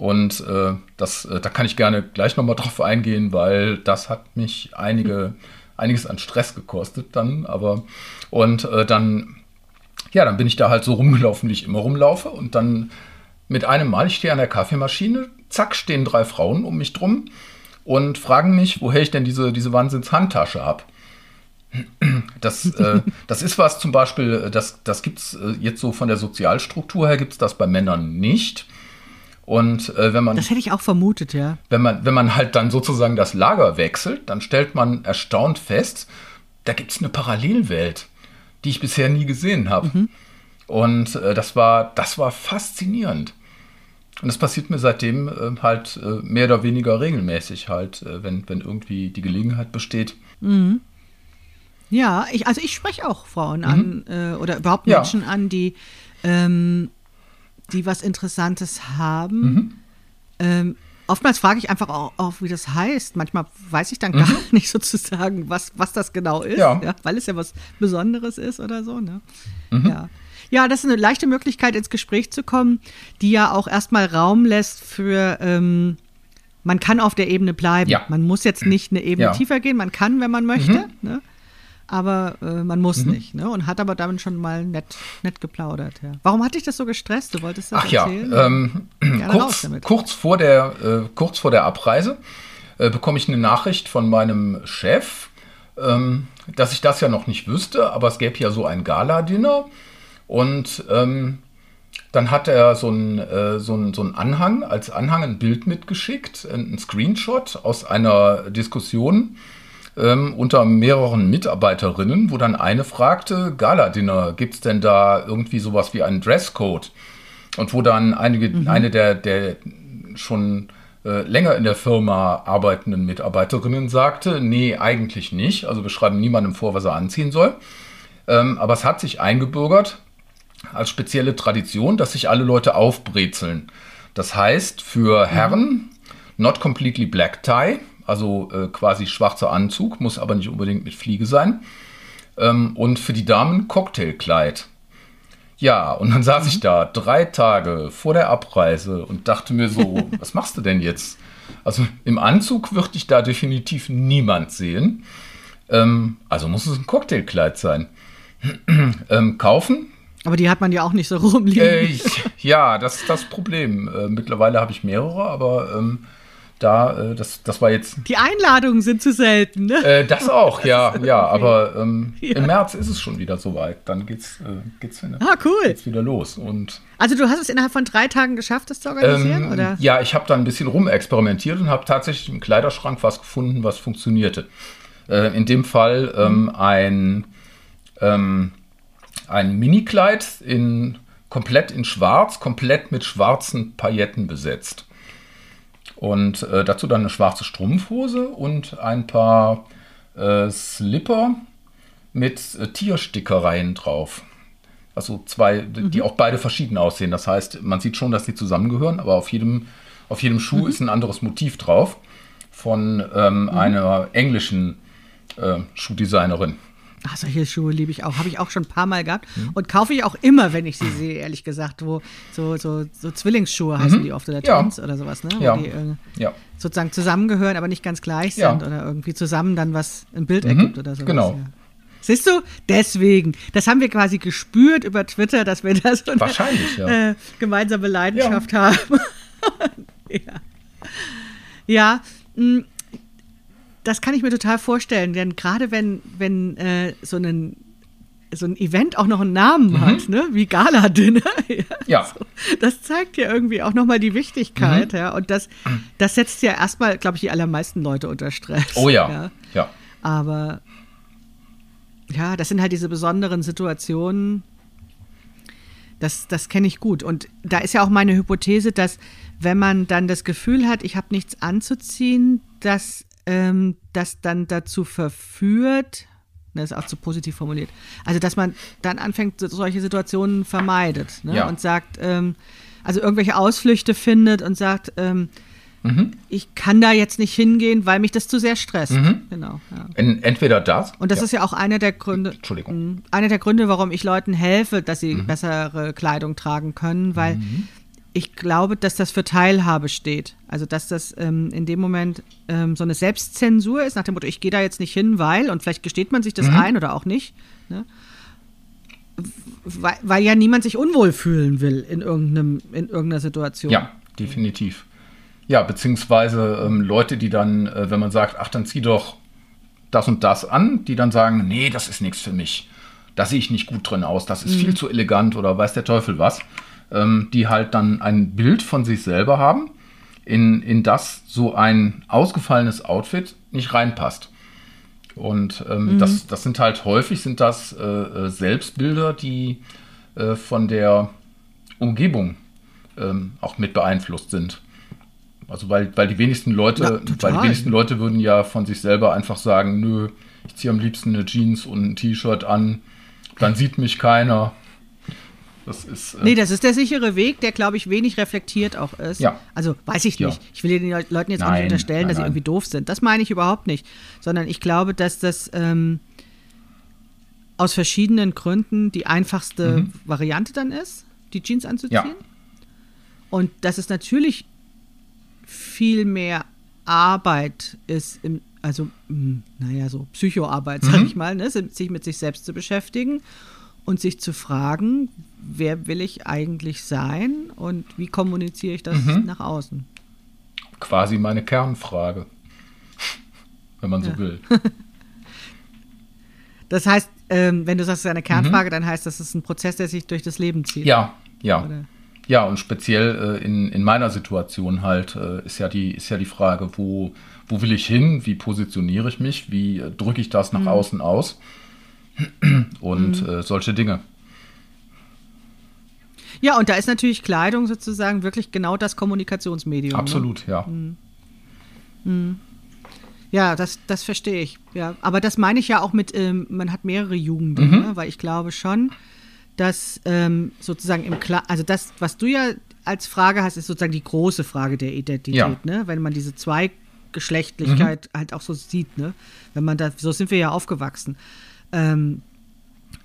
und äh, das, äh, da kann ich gerne gleich nochmal drauf eingehen, weil das hat mich einige, einiges an Stress gekostet dann. Aber und äh, dann, ja, dann bin ich da halt so rumgelaufen, wie ich immer rumlaufe. Und dann mit einem Mal, ich stehe an der Kaffeemaschine, zack, stehen drei Frauen um mich drum und fragen mich, woher ich denn diese, diese Wahnsinns-Handtasche habe. Das, äh, (laughs) das ist was zum Beispiel, das, das gibt es äh, jetzt so von der Sozialstruktur her, gibt es das bei Männern nicht. Und äh, wenn man. Das hätte ich auch vermutet, ja. Wenn man, wenn man halt dann sozusagen das Lager wechselt, dann stellt man erstaunt fest, da gibt es eine Parallelwelt, die ich bisher nie gesehen habe. Mhm. Und äh, das, war, das war faszinierend. Und das passiert mir seitdem äh, halt äh, mehr oder weniger regelmäßig, halt, äh, wenn, wenn irgendwie die Gelegenheit besteht. Mhm. Ja, ich, also ich spreche auch Frauen mhm. an äh, oder überhaupt Menschen ja. an, die, ähm, die was Interessantes haben. Mhm. Ähm, oftmals frage ich einfach auch, auch, wie das heißt. Manchmal weiß ich dann gar mhm. (laughs) nicht sozusagen, was, was das genau ist, ja. ja. weil es ja was Besonderes ist oder so. Ne? Mhm. Ja. ja, das ist eine leichte Möglichkeit, ins Gespräch zu kommen, die ja auch erstmal Raum lässt für, ähm, man kann auf der Ebene bleiben. Ja. Man muss jetzt nicht eine Ebene tiefer gehen, man kann, wenn man möchte. Mhm. Ne? Aber äh, man muss mhm. nicht. Ne? Und hat aber damit schon mal nett, nett geplaudert. Ja. Warum hat dich das so gestresst? Du wolltest das Ach erzählen? ja, ähm, (clears throat) kurz, kurz, vor der, äh, kurz vor der Abreise äh, bekomme ich eine Nachricht von meinem Chef, ähm, dass ich das ja noch nicht wüsste, aber es gäbe ja so ein Gala-Dinner und ähm, dann hat er so einen äh, so ein, so ein Anhang, als Anhang ein Bild mitgeschickt, ein Screenshot aus einer Diskussion ähm, unter mehreren Mitarbeiterinnen, wo dann eine fragte, Gala-Dinner, gibt es denn da irgendwie sowas wie einen Dresscode? Und wo dann einige, mhm. eine der, der schon äh, länger in der Firma arbeitenden Mitarbeiterinnen sagte, nee, eigentlich nicht. Also wir schreiben niemandem vor, was er anziehen soll. Ähm, aber es hat sich eingebürgert als spezielle Tradition, dass sich alle Leute aufbrezeln. Das heißt, für mhm. Herren, not completely black tie, also äh, quasi schwarzer Anzug, muss aber nicht unbedingt mit Fliege sein. Ähm, und für die Damen Cocktailkleid. Ja, und dann saß ich da drei Tage vor der Abreise und dachte mir so, (laughs) was machst du denn jetzt? Also im Anzug würde ich da definitiv niemand sehen. Ähm, also muss es ein Cocktailkleid sein. (clears throat) ähm, kaufen? Aber die hat man ja auch nicht so rumliegen. Äh, ja, das ist das Problem. Äh, mittlerweile habe ich mehrere, aber ähm, da, äh, das, das war jetzt. Die Einladungen sind zu selten, ne? Äh, das auch, ja, ja. Aber ähm, ja. im März ist es schon wieder soweit. Dann geht's, äh, geht's, hin, ah, cool. geht's wieder los. Und also du hast es innerhalb von drei Tagen geschafft, das zu organisieren, ähm, oder? Ja, ich habe da ein bisschen rumexperimentiert und habe tatsächlich im Kleiderschrank was gefunden, was funktionierte. Äh, in dem Fall ähm, mhm. ein, ähm, ein Mini-Kleid in komplett in Schwarz, komplett mit schwarzen Pailletten besetzt. Und äh, dazu dann eine schwarze Strumpfhose und ein paar äh, Slipper mit äh, Tierstickereien drauf. Also zwei, mhm. die auch beide verschieden aussehen. Das heißt, man sieht schon, dass die zusammengehören, aber auf jedem, auf jedem Schuh mhm. ist ein anderes Motiv drauf von ähm, mhm. einer englischen äh, Schuhdesignerin. Ach, solche Schuhe liebe ich auch. Habe ich auch schon ein paar Mal gehabt. Mhm. Und kaufe ich auch immer, wenn ich sie sehe, ehrlich gesagt. Wo so, so, so Zwillingsschuhe mhm. heißen die oft oder Twins ja. oder sowas, ne? Wo ja. die äh, ja. sozusagen zusammengehören, aber nicht ganz gleich sind ja. oder irgendwie zusammen dann was ein Bild mhm. ergibt oder sowas. Genau. Siehst du? Deswegen. Das haben wir quasi gespürt über Twitter, dass wir da so eine Wahrscheinlich, ja. äh, gemeinsame Leidenschaft haben. (laughs) ja. Ja, mh, das kann ich mir total vorstellen, denn gerade wenn, wenn äh, so ein so ein Event auch noch einen Namen mhm. hat, ne? wie Gala-Dinner. (laughs) ja. ja. So. Das zeigt ja irgendwie auch nochmal die Wichtigkeit. Mhm. Ja? Und das, das setzt ja erstmal, glaube ich, die allermeisten Leute unter Stress. Oh ja. ja. ja. Aber ja, das sind halt diese besonderen Situationen. Das, das kenne ich gut. Und da ist ja auch meine Hypothese, dass wenn man dann das Gefühl hat, ich habe nichts anzuziehen, dass ähm, das dann dazu verführt, das ist auch zu positiv formuliert, also dass man dann anfängt, solche Situationen vermeidet ne? ja. und sagt, ähm, also irgendwelche Ausflüchte findet und sagt, ähm, mhm. ich kann da jetzt nicht hingehen, weil mich das zu sehr stresst. Mhm. Genau. Ja. Entweder das. Und das ja. ist ja auch einer der Gründe, Entschuldigung. einer der Gründe, warum ich Leuten helfe, dass sie mhm. bessere Kleidung tragen können, weil mhm ich glaube, dass das für Teilhabe steht. Also, dass das ähm, in dem Moment ähm, so eine Selbstzensur ist, nach dem Motto, ich gehe da jetzt nicht hin, weil, und vielleicht gesteht man sich das mhm. ein oder auch nicht. Ne? weil, weil, ja niemand sich unwohl fühlen will in, irgendeinem, in irgendeiner Situation. Ja, definitiv. Ja, beziehungsweise ähm, Leute, die dann, äh, wenn man sagt, ach, dann zieh doch das und das an, die dann sagen, nee, das ist nichts für mich. Da sehe ich nicht gut drin aus, das ist mhm. viel zu elegant oder weiß der Teufel was. Ähm, die halt dann ein Bild von sich selber haben, in, in das so ein ausgefallenes Outfit nicht reinpasst. Und ähm, mhm. das, das sind halt häufig sind das äh, äh, Selbstbilder, die äh, von der Umgebung ähm, auch mit beeinflusst sind. Also weil, weil die wenigsten Leute, ja, weil die wenigsten Leute würden ja von sich selber einfach sagen, nö, ich ziehe am liebsten eine Jeans und ein T-Shirt an, dann sieht mich keiner. Das ist. Äh nee, das ist der sichere Weg, der, glaube ich, wenig reflektiert auch ist. Ja. Also weiß ich nicht. Ja. Ich will den Leuten jetzt nein, auch nicht unterstellen, nein, dass sie irgendwie doof sind. Das meine ich überhaupt nicht. Sondern ich glaube, dass das ähm, aus verschiedenen Gründen die einfachste mhm. Variante dann ist, die Jeans anzuziehen. Ja. Und dass es natürlich viel mehr Arbeit ist, im, also, hm, naja, so Psychoarbeit, sag mhm. ich mal, ne? sich mit sich selbst zu beschäftigen und sich zu fragen, wer will ich eigentlich sein und wie kommuniziere ich das mhm. nach außen? Quasi meine Kernfrage, wenn man so ja. will. (laughs) das heißt, ähm, wenn du sagst, es ist eine Kernfrage, mhm. dann heißt das, es ist ein Prozess, der sich durch das Leben zieht. Ja, ja. Oder? Ja, und speziell äh, in, in meiner Situation halt äh, ist, ja die, ist ja die Frage, wo, wo will ich hin, wie positioniere ich mich, wie äh, drücke ich das nach mhm. außen aus (clears throat) und mhm. Solche Dinge. Ja, und da ist natürlich Kleidung sozusagen wirklich genau das Kommunikationsmedium. Ne? Absolut, ne? ja. Mhm. mhm. Ja, das, das verstehe ich. Ja, aber das meine ich ja auch mit, ähm, man hat mehrere Jugenden, mhm. ne? weil ich glaube schon, dass ähm, sozusagen im Klar, also das, was du ja als Frage hast, ist sozusagen die große Frage der Identität, ja. ne? Wenn man diese Zweigeschlechtlichkeit mhm. halt auch so sieht, ne? Wenn man da, so sind wir ja aufgewachsen. Ähm,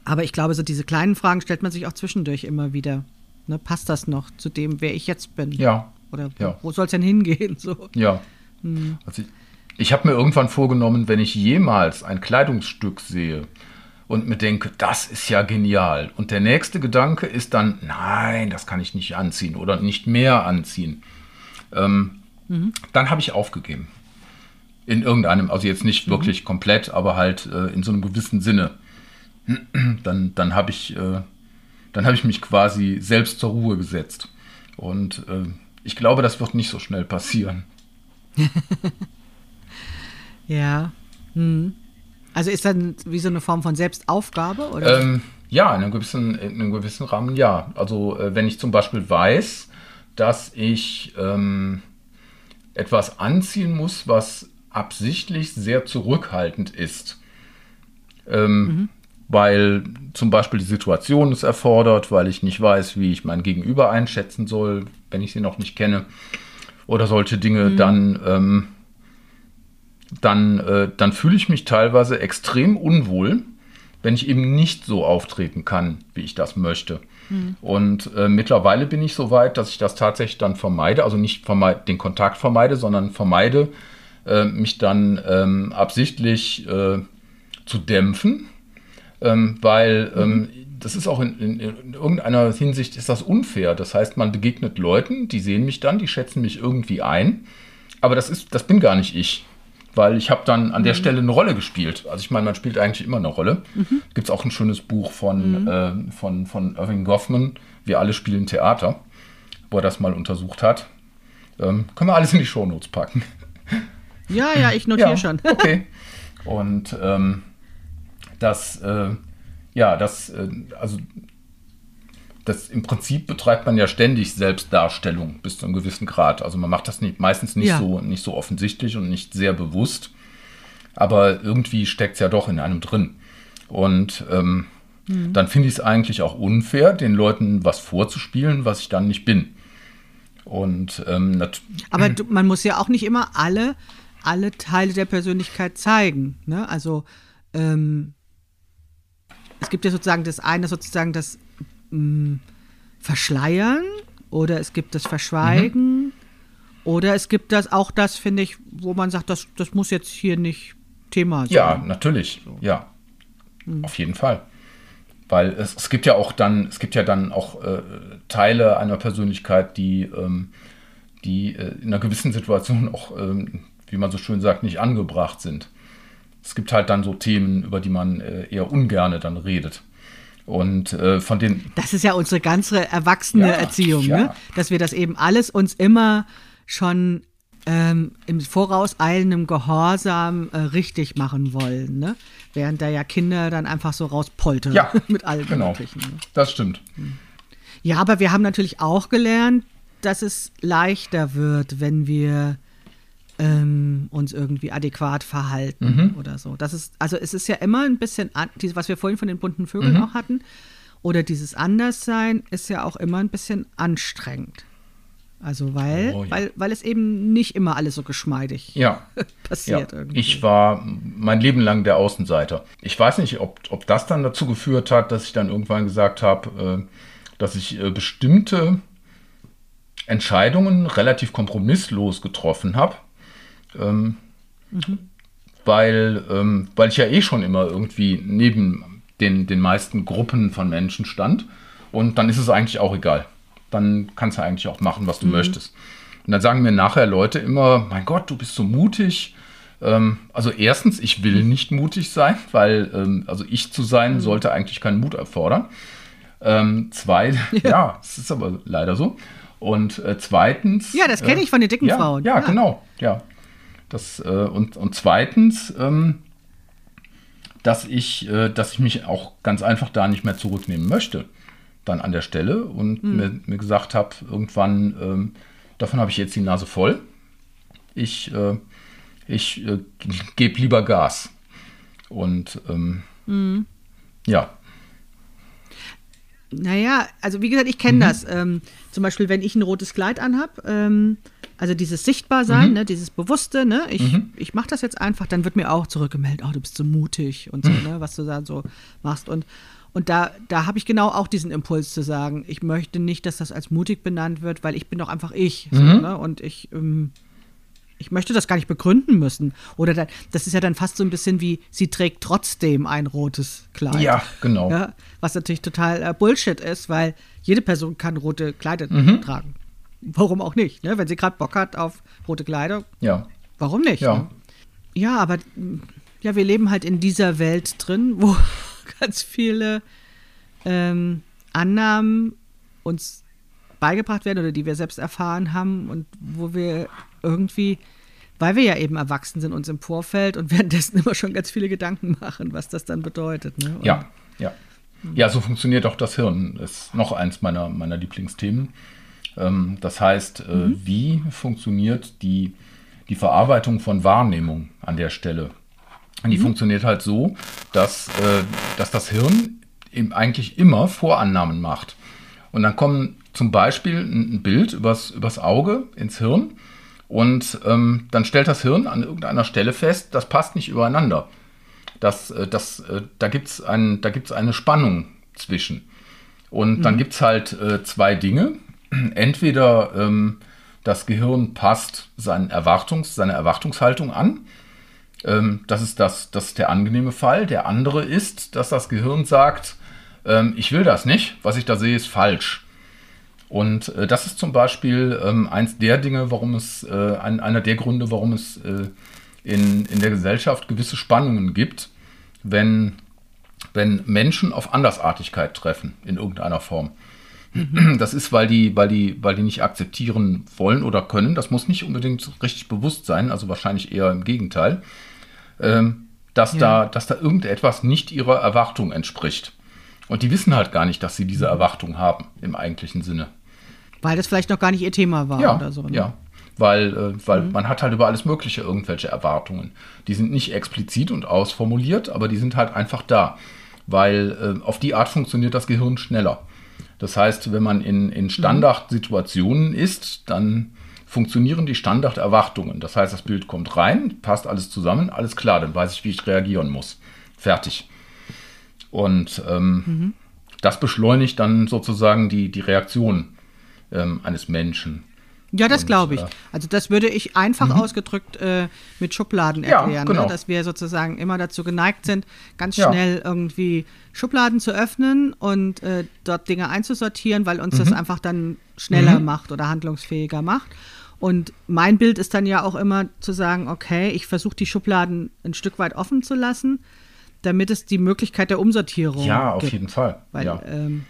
aber ich glaube, so diese kleinen Fragen stellt man sich auch zwischendurch immer wieder. Ne? Passt das noch zu dem, wer ich jetzt bin? Ja. Oder ja. wo soll es denn hingehen? So. Ja. Hm. Also ich, ich habe mir irgendwann vorgenommen, wenn ich jemals ein Kleidungsstück sehe, und mir denke, das ist ja genial. Und der nächste Gedanke ist dann, nein, das kann ich nicht anziehen oder nicht mehr anziehen. Ähm, mhm. Dann habe ich aufgegeben. In irgendeinem, also jetzt nicht mhm. wirklich komplett, aber halt äh, in so einem gewissen Sinne. (clears throat) Dann, dann habe ich, äh, hab ich mich quasi selbst zur Ruhe gesetzt. Und äh, ich glaube, das wird nicht so schnell passieren. (laughs) ja. Hm. Also ist das wie so eine Form von Selbstaufgabe? Oder? Ähm, ja, in einem, gewissen, in einem gewissen Rahmen ja. Also äh, wenn ich zum Beispiel weiß, dass ich ähm, etwas anziehen muss, was absichtlich sehr zurückhaltend ist. Ähm, mhm. Weil zum Beispiel die Situation es erfordert, weil ich nicht weiß, wie ich mein Gegenüber einschätzen soll, wenn ich sie noch nicht kenne. Oder solche Dinge, mhm. dann ähm, dann, äh, dann fühle ich mich teilweise extrem unwohl, wenn ich eben nicht so auftreten kann, wie ich das möchte. Mhm. Und äh, mittlerweile bin ich so weit, dass ich das tatsächlich dann vermeide, also nicht vermeide, den Kontakt vermeide, sondern vermeide, äh, mich dann ähm, absichtlich äh, zu dämpfen, ähm, weil mhm. ähm, das ist auch in, in, in, irgendeiner Hinsicht ist das unfair. Das heißt, man begegnet Leuten, die sehen mich dann, die schätzen mich irgendwie ein, aber das ist, das bin gar nicht ich weil ich habe dann an der mhm. Stelle eine Rolle gespielt. Also ich meine, man spielt eigentlich immer eine Rolle. Mhm. Gibt es auch ein schönes Buch von, mhm. äh, von, von Irving Goffman, Wir alle spielen Theater, wo er das mal untersucht hat. Ähm, können wir alles in die Shownotes packen. Ja, ja, ich notiere ja, schon. okay. (laughs) Und ähm, das, äh, ja, das, äh, also das im Prinzip betreibt man ja ständig Selbstdarstellung bis zu einem gewissen Grad. Also man macht das nicht, meistens nicht, ja. so, nicht so offensichtlich und nicht sehr bewusst. Aber irgendwie steckt es ja doch in einem drin. Und ähm, mhm. dann finde ich es eigentlich auch unfair, den Leuten was vorzuspielen, was ich dann nicht bin. Und ähm, aber du, man muss ja auch nicht immer alle, alle Teile der Persönlichkeit zeigen. Ne? Also ähm, es gibt ja sozusagen das eine, sozusagen das mh, Verschleiern oder es gibt das Verschweigen mhm. oder es gibt das auch das, finde ich, wo man sagt, das, das muss jetzt hier nicht Thema sein. Ja, natürlich. So. Ja, mhm. auf jeden Fall. weil es, es, gibt ja auch dann, es gibt ja dann auch äh, Teile einer Persönlichkeit, die, ähm, die äh, in einer gewissen Situation auch, ähm, wie man so schön sagt, nicht angebracht sind. Es gibt halt dann so Themen, über die man äh, eher ungerne dann redet. Und äh, von den. Das ist ja unsere ganze erwachsene ja, Erziehung, ja. ne? dass wir das eben alles uns immer schon ähm, im vorauseilenden Gehorsam äh, richtig machen wollen, ne? Während da ja Kinder dann einfach so rauspoltern ja, (laughs) mit allem genau. Möglichen. Ne? Das stimmt. Ja, aber wir haben natürlich auch gelernt, dass es leichter wird, wenn wir ähm, uns irgendwie adäquat verhalten mhm. oder so. Das ist, also es ist ja immer ein bisschen, was wir vorhin von den bunten Vögeln mhm. auch hatten, oder dieses Anderssein ist ja auch immer ein bisschen anstrengend. Also weil, oh, ja. weil, weil es eben nicht immer alles so geschmeidig ja. (laughs) passiert. Ja. Irgendwie. Ich war mein Leben lang der Außenseiter. Ich weiß nicht, ob, ob das dann dazu geführt hat, dass ich dann irgendwann gesagt habe, äh, dass ich äh, bestimmte Entscheidungen relativ kompromisslos getroffen habe. Ähm, mhm. weil, ähm, weil ich ja eh schon immer irgendwie neben den, den meisten Gruppen von Menschen stand. Und dann ist es eigentlich auch egal dann kannst du eigentlich auch machen, was du mhm. möchtest. Und dann sagen mir nachher Leute immer, mein Gott, du bist so mutig. Ähm, also erstens, ich will nicht mutig sein, weil ähm, also ich zu sein mhm. sollte eigentlich keinen Mut erfordern. Ähm, zwei, (laughs) ja. ja, es ist aber leider so. Und äh, zweitens. Ja, das kenne ich von den dicken ja, Frauen. Ja, ja, genau. Ja. Das, äh, und, und zweitens, ähm, dass ich, äh, dass ich mich auch ganz einfach da nicht mehr zurücknehmen möchte dann an der Stelle und hm. mir, mir, gesagt habe, irgendwann, ähm, davon habe ich jetzt die Nase voll. Ich, äh, ich äh, gebe lieber Gas. Und ähm, hm. ja. Naja, also wie gesagt, ich kenne mhm. das. Ähm, zum Beispiel, wenn ich ein rotes Kleid anhab, ähm, also dieses Sichtbarsein, mhm. ne, dieses Bewusste, ne, ich, mhm. ich mache das jetzt einfach, dann wird mir auch zurückgemeldet, oh, du bist so mutig und so, mhm. ne, was du da so machst. Und und da, da habe ich genau auch diesen Impuls zu sagen, ich möchte nicht, dass das als mutig benannt wird, weil ich bin doch einfach ich. So, mhm. ne? Und ich, ähm, ich möchte das gar nicht begründen müssen. Oder da, das ist ja dann fast so ein bisschen wie, sie trägt trotzdem ein rotes Kleid. Ja, genau. Ja, was natürlich total äh, Bullshit ist, weil jede Person kann rote Kleider mhm. tragen. Warum auch nicht? Ne? Wenn sie gerade Bock hat auf rote Kleider, ja. warum nicht? Ja. Ne? ja, aber ja, wir leben halt in dieser Welt drin, (laughs) wo ganz viele ähm, Annahmen uns beigebracht werden oder die wir selbst erfahren haben und wo wir irgendwie, weil wir ja eben erwachsen sind, uns im Vorfeld und (laughs) währenddessen immer schon ganz viele Gedanken machen, was das dann bedeutet. Ne? ja, ja. Ja, so funktioniert auch das Hirn. Ist noch eins meiner, meiner Lieblingsthemen. Ähm, das heißt, äh, mhm. wie funktioniert die, die Verarbeitung von Wahrnehmung an der Stelle? Und die mhm. funktioniert halt so, dass, äh, dass das Hirn eben eigentlich immer Vorannahmen macht. Und dann kommt zum Beispiel ein, Bild übers, übers Auge ins Hirn und ähm, dann stellt das Hirn an irgendeiner Stelle fest, das passt nicht übereinander. Das, äh, das, äh, da gibt es ein, eine Spannung zwischen. Und dann mhm. gibt es halt äh, zwei Dinge. Entweder ähm, das Gehirn passt seine, Erwartungs-, seine Erwartungshaltung an ähm, das, ist das, das ist der angenehme Fall. Der andere ist, dass das Gehirn sagt, ähm, ich will das nicht, was ich da sehe, ist falsch. Und äh, das ist zum Beispiel ähm, eins der Dinge, warum es, äh, ein, einer der Gründe, warum es äh, in, in der Gesellschaft gewisse Spannungen gibt, wenn, wenn Menschen auf Andersartigkeit treffen in irgendeiner Form. Mhm. (clears throat) Das ist, weil die, weil, die, weil die nicht akzeptieren wollen oder können. Das muss nicht unbedingt richtig bewusst sein, also wahrscheinlich eher im Gegenteil ähm, dass, ja. da, dass da irgendetwas nicht ihrer Erwartung entspricht. Und die wissen halt gar nicht, dass sie diese Erwartung haben im eigentlichen Sinne. Weil das vielleicht noch gar nicht ihr Thema war ja, oder so. Ne? Ja, weil, äh, weil mhm. man hat halt über alles Mögliche irgendwelche Erwartungen. Die sind nicht explizit und ausformuliert, aber die sind halt einfach da. Weil äh, auf die Art funktioniert das Gehirn schneller. Das heißt, wenn man in, in. Standardsituationen ist, dann funktionieren die Standarderwartungen. Das heißt, das Bild kommt rein, passt alles zusammen, alles klar, dann weiß ich, wie ich reagieren muss. Fertig. Und ähm, mhm. das beschleunigt dann sozusagen die, die Reaktion ähm, eines Menschen. Ja, das glaube ich. äh, Also das würde ich einfach ausgedrückt äh, mit Schubladen Ja, erklären, genau. ne? dass wir sozusagen immer dazu geneigt sind, ganz Ja. schnell irgendwie Schubladen zu öffnen und äh, dort Dinge einzusortieren, weil uns das Mhm. einfach dann schneller macht oder handlungsfähiger macht. Und mein Bild ist dann ja auch immer zu sagen, okay, ich versuche die Schubladen ein Stück weit offen zu lassen, damit es die Möglichkeit der Umsortierung ja, auf gibt. jeden Fall. Weil, ja. ähm,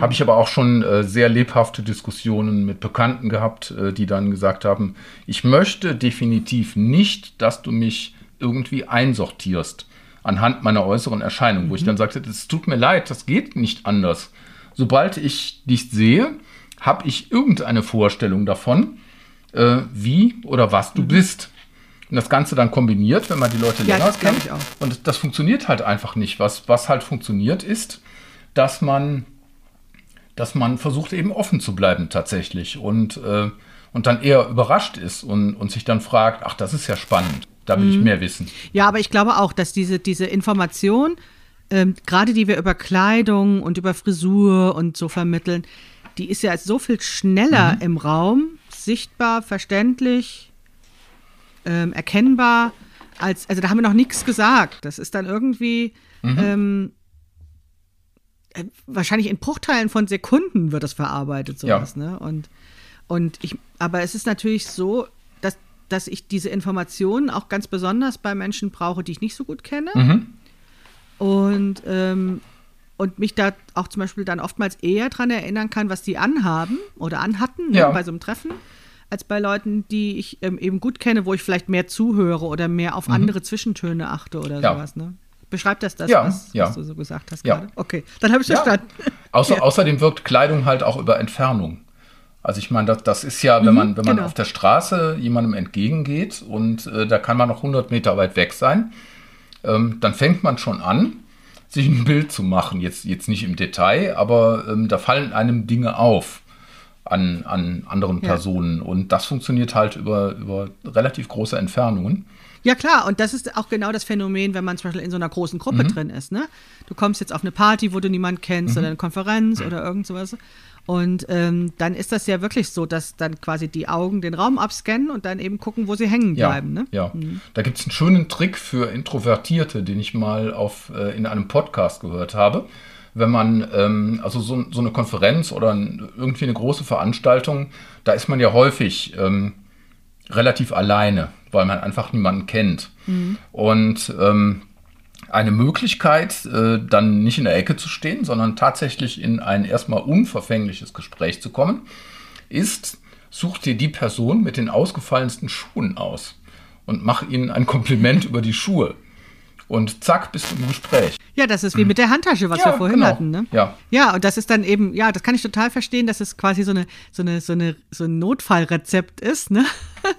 Habe ich aber auch schon äh, sehr lebhafte Diskussionen mit Bekannten gehabt, äh, die dann gesagt haben, ich möchte definitiv nicht, dass du mich irgendwie einsortierst anhand meiner äußeren Erscheinung, wo ich dann sagte, es tut mir leid, das geht nicht anders. Sobald ich dich sehe, habe ich irgendeine Vorstellung davon, äh, wie oder was du bist. Und das Ganze dann kombiniert, wenn man die Leute Ja, länger kennt. ich auch. Und das, das funktioniert halt einfach nicht. Was, was halt funktioniert ist, dass man dass man versucht eben offen zu bleiben tatsächlich und, äh, und dann eher überrascht ist und, und sich dann fragt, ach, das ist ja spannend, da will ich Mhm. mehr wissen. Ja, aber ich glaube auch, dass diese, diese Information, ähm, gerade die wir über Kleidung und über Frisur und so vermitteln, die ist ja so viel schneller im Raum, sichtbar, verständlich, ähm, erkennbar, als, also da haben wir noch nichts gesagt. Das ist dann irgendwie ähm, äh, wahrscheinlich in Bruchteilen von Sekunden wird das verarbeitet, sowas, ne? Und, und ich, aber es ist natürlich so, dass, dass ich diese Informationen auch ganz besonders bei Menschen brauche, die ich nicht so gut kenne. Mhm. Und, ähm, und mich da auch zum Beispiel dann oftmals eher dran erinnern kann, was die anhaben oder anhatten ne, Ja. bei so einem Treffen, als bei Leuten, die ich ähm, eben gut kenne, wo ich vielleicht mehr zuhöre oder mehr auf andere Zwischentöne achte oder Mhm. Ja. sowas. Ne? Beschreibt das das, Ja, was, ja. was du so gesagt hast Ja. gerade? Okay, dann habe ich Ja. verstanden. (laughs) Außer. Außerdem wirkt Kleidung halt auch über Entfernung. Also ich meine, das, das ist ja, wenn man, wenn man genau. auf der Straße jemandem entgegengeht und äh, da kann man noch 100 Meter weit weg sein, ähm, dann fängt man schon an, sich ein Bild zu machen. Jetzt, jetzt nicht im Detail, aber ähm, da fallen einem Dinge auf an, an anderen. Personen. Und das funktioniert halt über, über relativ große Entfernungen. Ja, klar, und das ist auch genau das Phänomen, wenn man zum Beispiel in so einer großen Mhm. Gruppe drin ist. Ne? Du kommst jetzt auf eine Party, wo du niemanden kennst oder eine Konferenz oder irgend sowas. Und ähm, dann ist das ja wirklich so, dass dann quasi die Augen den Raum abscannen und dann eben gucken, wo sie hängen Ja, bleiben. Ne? ja. Da gibt es einen schönen Trick für Introvertierte, den ich mal auf, äh, in einem Podcast gehört habe. Wenn man, ähm, also so, so eine Konferenz oder ein, irgendwie eine große Veranstaltung, da ist man ja häufig ähm, relativ alleine, weil man einfach niemanden kennt. Und ähm, eine Möglichkeit, äh, dann nicht in der Ecke zu stehen, sondern tatsächlich in ein erstmal unverfängliches Gespräch zu kommen, ist, such dir die Person mit den ausgefallensten Schuhen aus und mach ihnen ein Kompliment über die Schuhe. Und zack, bist du im Gespräch. Ja, das ist wie mit der Handtasche, was Ja, wir vorhin genau. hatten. Ne? Ja. ja, und das ist dann eben, ja, das kann ich total verstehen, dass es quasi so eine, so eine, so eine, so ein Notfallrezept ist, ne? (laughs)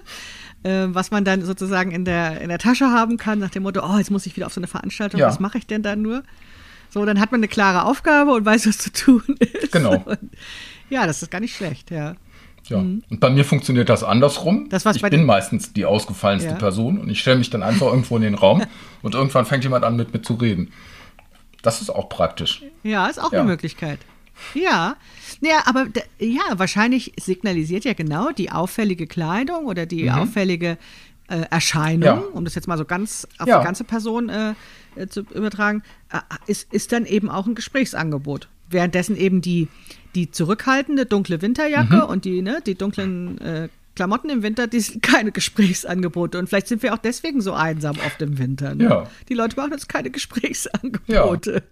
Äh, was man dann sozusagen in der, in der Tasche haben kann, nach dem Motto, oh, jetzt muss ich wieder auf so eine Veranstaltung, Ja. was mache ich denn da nur? So, dann hat man eine klare Aufgabe und weiß, was zu tun (laughs) ist. Genau. Und, ja, das ist gar nicht schlecht, ja. Ja. Und bei mir funktioniert das andersrum. Mhm. Das, ich bin meistens die ausgefallenste Ja. Person und ich stelle mich dann einfach irgendwo in den Raum (laughs) und irgendwann fängt jemand an, mit mir zu reden. Das ist auch praktisch. Ja, ist auch Ja. eine Möglichkeit. Ja, ja, aber ja, wahrscheinlich signalisiert ja genau die auffällige Kleidung oder die auffällige äh, Erscheinung, Mhm. Ja. um das jetzt mal so ganz auf Ja. die ganze Person äh, äh, zu übertragen, äh, ist, ist dann eben auch ein Gesprächsangebot. Währenddessen eben die, die zurückhaltende dunkle Winterjacke Mhm. und die, ne, die dunklen äh, Klamotten im Winter, die sind (laughs) keine Gesprächsangebote. Und vielleicht sind wir auch deswegen so einsam oft im Winter. Ne? Ja. Die Leute machen uns keine (laughs) Gesprächsangebote.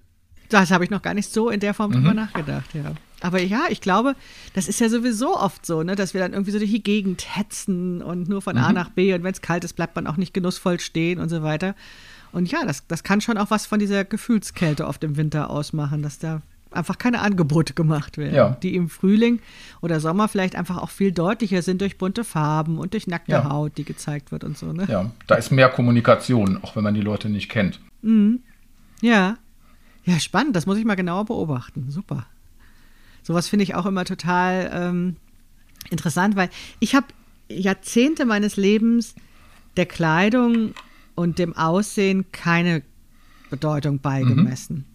Das habe ich noch gar nicht so in der Form Mhm. drüber nachgedacht, ja. Aber ja, ich glaube, das ist ja sowieso oft so, ne, dass wir dann irgendwie so durch die Gegend hetzen und nur von Mhm. A nach B und wenn es kalt ist, bleibt man auch nicht genussvoll stehen und so weiter. Und ja, das, das kann schon auch was von dieser Gefühlskälte oft im Winter ausmachen, dass da einfach keine Angebote gemacht werden, Ja. die im Frühling oder Sommer vielleicht einfach auch viel deutlicher sind durch bunte Farben und durch nackte Ja. Haut, die gezeigt wird und so, ne? Ja, da ist mehr Kommunikation, auch wenn man die Leute nicht kennt. Ja. Ja, spannend. Das muss ich mal genauer beobachten. Super. Sowas finde ich auch immer total ähm, interessant, weil ich habe Jahrzehnte meines Lebens der Kleidung und dem Aussehen keine Bedeutung beigemessen.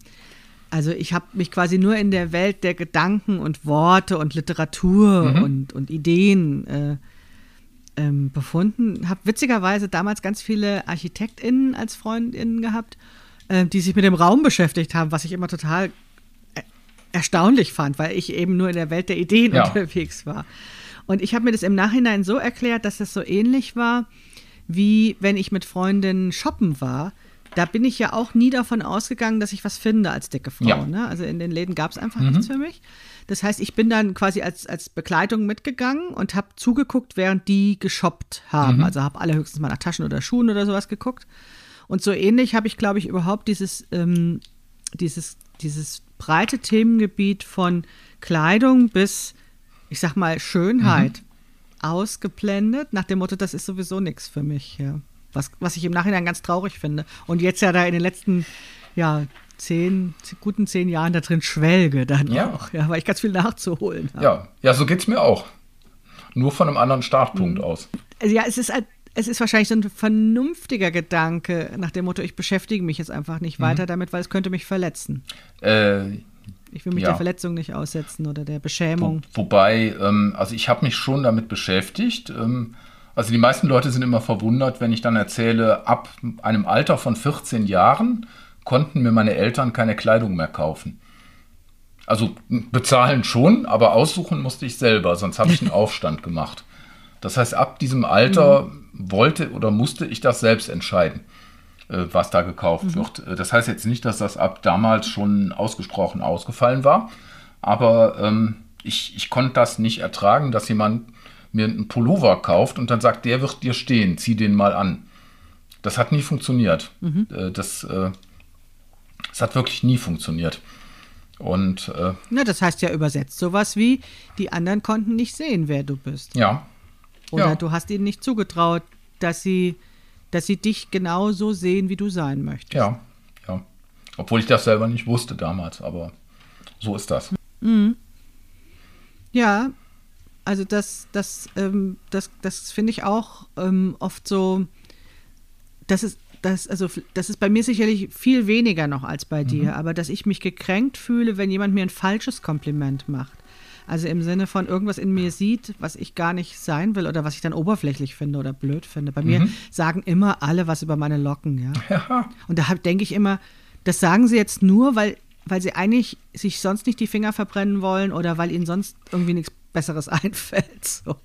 Also ich habe mich quasi nur in der Welt der Gedanken und Worte und Literatur Mhm. und, und Ideen äh, ähm, befunden. Habe witzigerweise damals ganz viele ArchitektInnen als FreundInnen gehabt, äh, die sich mit dem Raum beschäftigt haben, was ich immer total er- erstaunlich fand, weil ich eben nur in der Welt der Ideen Ja. unterwegs war. Und ich habe mir das im Nachhinein so erklärt, dass das so ähnlich war, wie wenn ich mit Freundinnen shoppen war. Da bin ich ja auch nie davon ausgegangen, dass ich was finde als dicke Frau. Ja. Ne? Also in den Läden gab es einfach nichts für mich. Das heißt, ich bin dann quasi als, als Begleitung mitgegangen und habe zugeguckt, während die geshoppt haben. Also habe alle höchstens mal nach Taschen oder Schuhen oder sowas geguckt. Und so ähnlich habe ich, glaube ich, überhaupt dieses, ähm, dieses, dieses breite Themengebiet von Kleidung bis, ich sag mal, Schönheit ausgeblendet, nach dem Motto, das ist sowieso nichts für mich. Ja. Was, was ich im Nachhinein ganz traurig finde. Und jetzt ja da in den letzten, ja, zehn, guten zehn Jahren da drin schwelge dann Ja. auch, ja, weil ich ganz viel nachzuholen habe. Ja, ja, so geht's mir auch. Nur von einem anderen Startpunkt aus. Also ja, es ist halt, es ist wahrscheinlich so ein vernünftiger Gedanke nach dem Motto, ich beschäftige mich jetzt einfach nicht weiter damit, weil es könnte mich verletzen. Äh, Ich will mich Ja. der Verletzung nicht aussetzen oder der Wo, Beschämung. wobei, ähm, also ich habe mich schon damit beschäftigt. Ähm, also die meisten Leute sind immer verwundert, wenn ich dann erzähle, ab einem Alter von 14 Jahren konnten mir meine Eltern keine Kleidung mehr kaufen. Also bezahlen schon, aber aussuchen musste ich selber, sonst habe ich einen (laughs) Aufstand gemacht. Das heißt, ab diesem Alter wollte oder musste ich das selbst entscheiden, äh, was da gekauft wird. Äh, Das heißt jetzt nicht, dass das ab damals schon ausgesprochen ausgefallen war, aber ähm, ich, ich konnte das nicht ertragen, dass jemand mir einen Pullover kauft und dann sagt, der wird dir stehen, zieh den mal an. Das hat nie funktioniert. Äh, Das, das hat wirklich nie funktioniert. Und äh, Na, das heißt ja übersetzt sowas wie, die anderen konnten nicht sehen, wer du bist. ja, Oder Ja. du hast ihnen nicht zugetraut, dass sie, dass sie dich genau so sehen, wie du sein möchtest. ja, ja. Obwohl ich das selber nicht wusste damals, aber so ist das. Ja, also das, das, ähm, das, das finde ich auch ähm, oft so, das ist, das, also das ist bei mir sicherlich viel weniger noch als bei dir, aber dass ich mich gekränkt fühle, wenn jemand mir ein falsches Kompliment macht. Also im Sinne von irgendwas in mir sieht, was ich gar nicht sein will oder was ich dann oberflächlich finde oder blöd finde. Bei mir sagen immer alle was über meine Locken, ja. (laughs) Ja, Und da denke ich immer, das sagen sie jetzt nur, weil, weil sie eigentlich sich sonst nicht die Finger verbrennen wollen oder weil ihnen sonst irgendwie nichts Besseres (laughs) einfällt. So.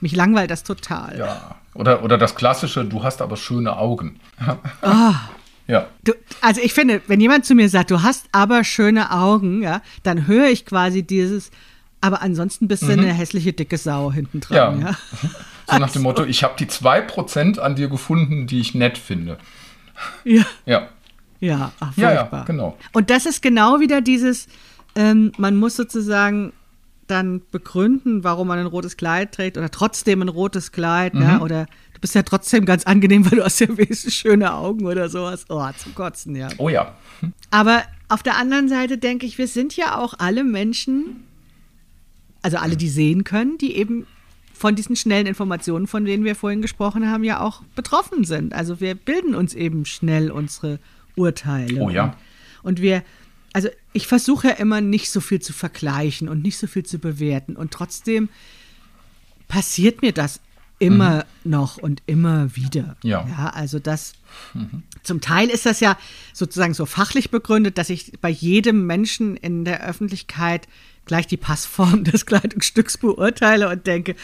Mich langweilt das total. ja. Oder, oder das Klassische, du hast aber schöne Augen. (laughs) Ja, Du, also ich finde, wenn jemand zu mir sagt, du hast aber schöne Augen, ja, dann höre ich quasi dieses, aber ansonsten bist du eine hässliche dicke Sau hinten dran. Ja. Ja. so nach dem Motto, ich habe die 2% an dir gefunden, die ich nett finde. Ja. Ja, Ja, ach, Ja, ja, genau. Und das ist genau wieder dieses, ähm, man muss sozusagen dann begründen, warum man ein rotes Kleid trägt oder trotzdem ein rotes Kleid, Mhm. ne? oder du bist ja trotzdem ganz angenehm, weil du hast ja wenigstens schöne Augen oder sowas. Oh, zum Kotzen, ja. oh ja. Aber auf der anderen Seite denke ich, wir sind ja auch alle Menschen, also alle, die sehen können, die eben von diesen schnellen Informationen, von denen wir vorhin gesprochen haben, ja auch betroffen sind. Also wir bilden uns eben schnell unsere Urteile. Oh ja. Und, und wir, also ich versuche ja immer nicht so viel zu vergleichen und nicht so viel zu bewerten. Und trotzdem passiert mir das immer noch und immer wieder. Ja. Ja, also das zum Teil ist das ja sozusagen so fachlich begründet, dass ich bei jedem Menschen in der Öffentlichkeit gleich die Passform (laughs) des Kleidungsstücks beurteile und denke,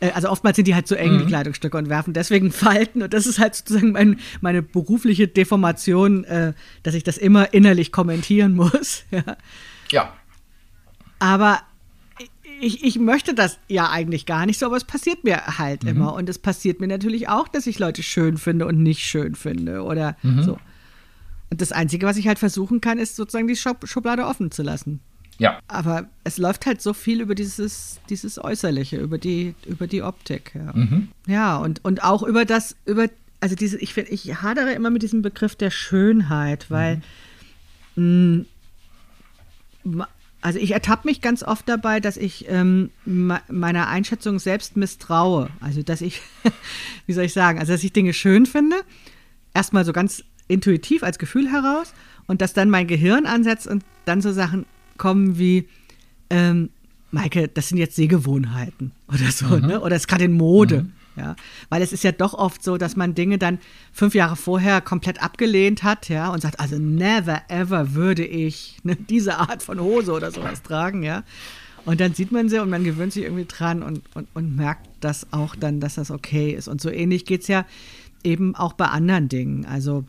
äh, also oftmals sind die halt so eng, die Kleidungsstücke, und werfen deswegen (laughs) Falten. Und das ist halt sozusagen mein, meine berufliche Deformation, äh, dass ich das immer innerlich kommentieren muss. (laughs) Ja. Ja, Aber ich, ich möchte das ja eigentlich gar nicht so, aber es passiert mir halt immer. Und es passiert mir natürlich auch, dass ich Leute schön finde und nicht schön finde oder so. Und das Einzige, was ich halt versuchen kann, ist sozusagen die Schub Schublade offen zu lassen. Ja, Aber es läuft halt so viel über dieses, dieses Äußerliche, über die, über die Optik. Ja, ja und, und auch über das, über, also diese, ich finde, ich hadere immer mit diesem Begriff der Schönheit, weil mh, ma- also ich ertappe mich ganz oft dabei, dass ich ähm, me- meiner Einschätzung selbst misstraue. Also dass ich, (laughs) wie soll ich sagen, also dass ich Dinge schön finde, erstmal so ganz intuitiv als Gefühl heraus und dass dann mein Gehirn ansetzt und dann so Sachen kommen wie, ähm, Maike, das sind jetzt Sehgewohnheiten oder so, mhm. ne? Oder es ist gerade in Mode. Mhm. Ja, weil es ist ja doch oft so, dass man Dinge dann fünf Jahre vorher komplett abgelehnt hat, ja, und sagt, also never ever würde ich ne, (laughs) diese Art von Hose oder sowas tragen, ja. Und dann sieht man sie und man gewöhnt sich irgendwie dran und, und, und merkt das auch dann, dass das okay ist. Und so ähnlich geht es ja eben auch bei anderen Dingen. Also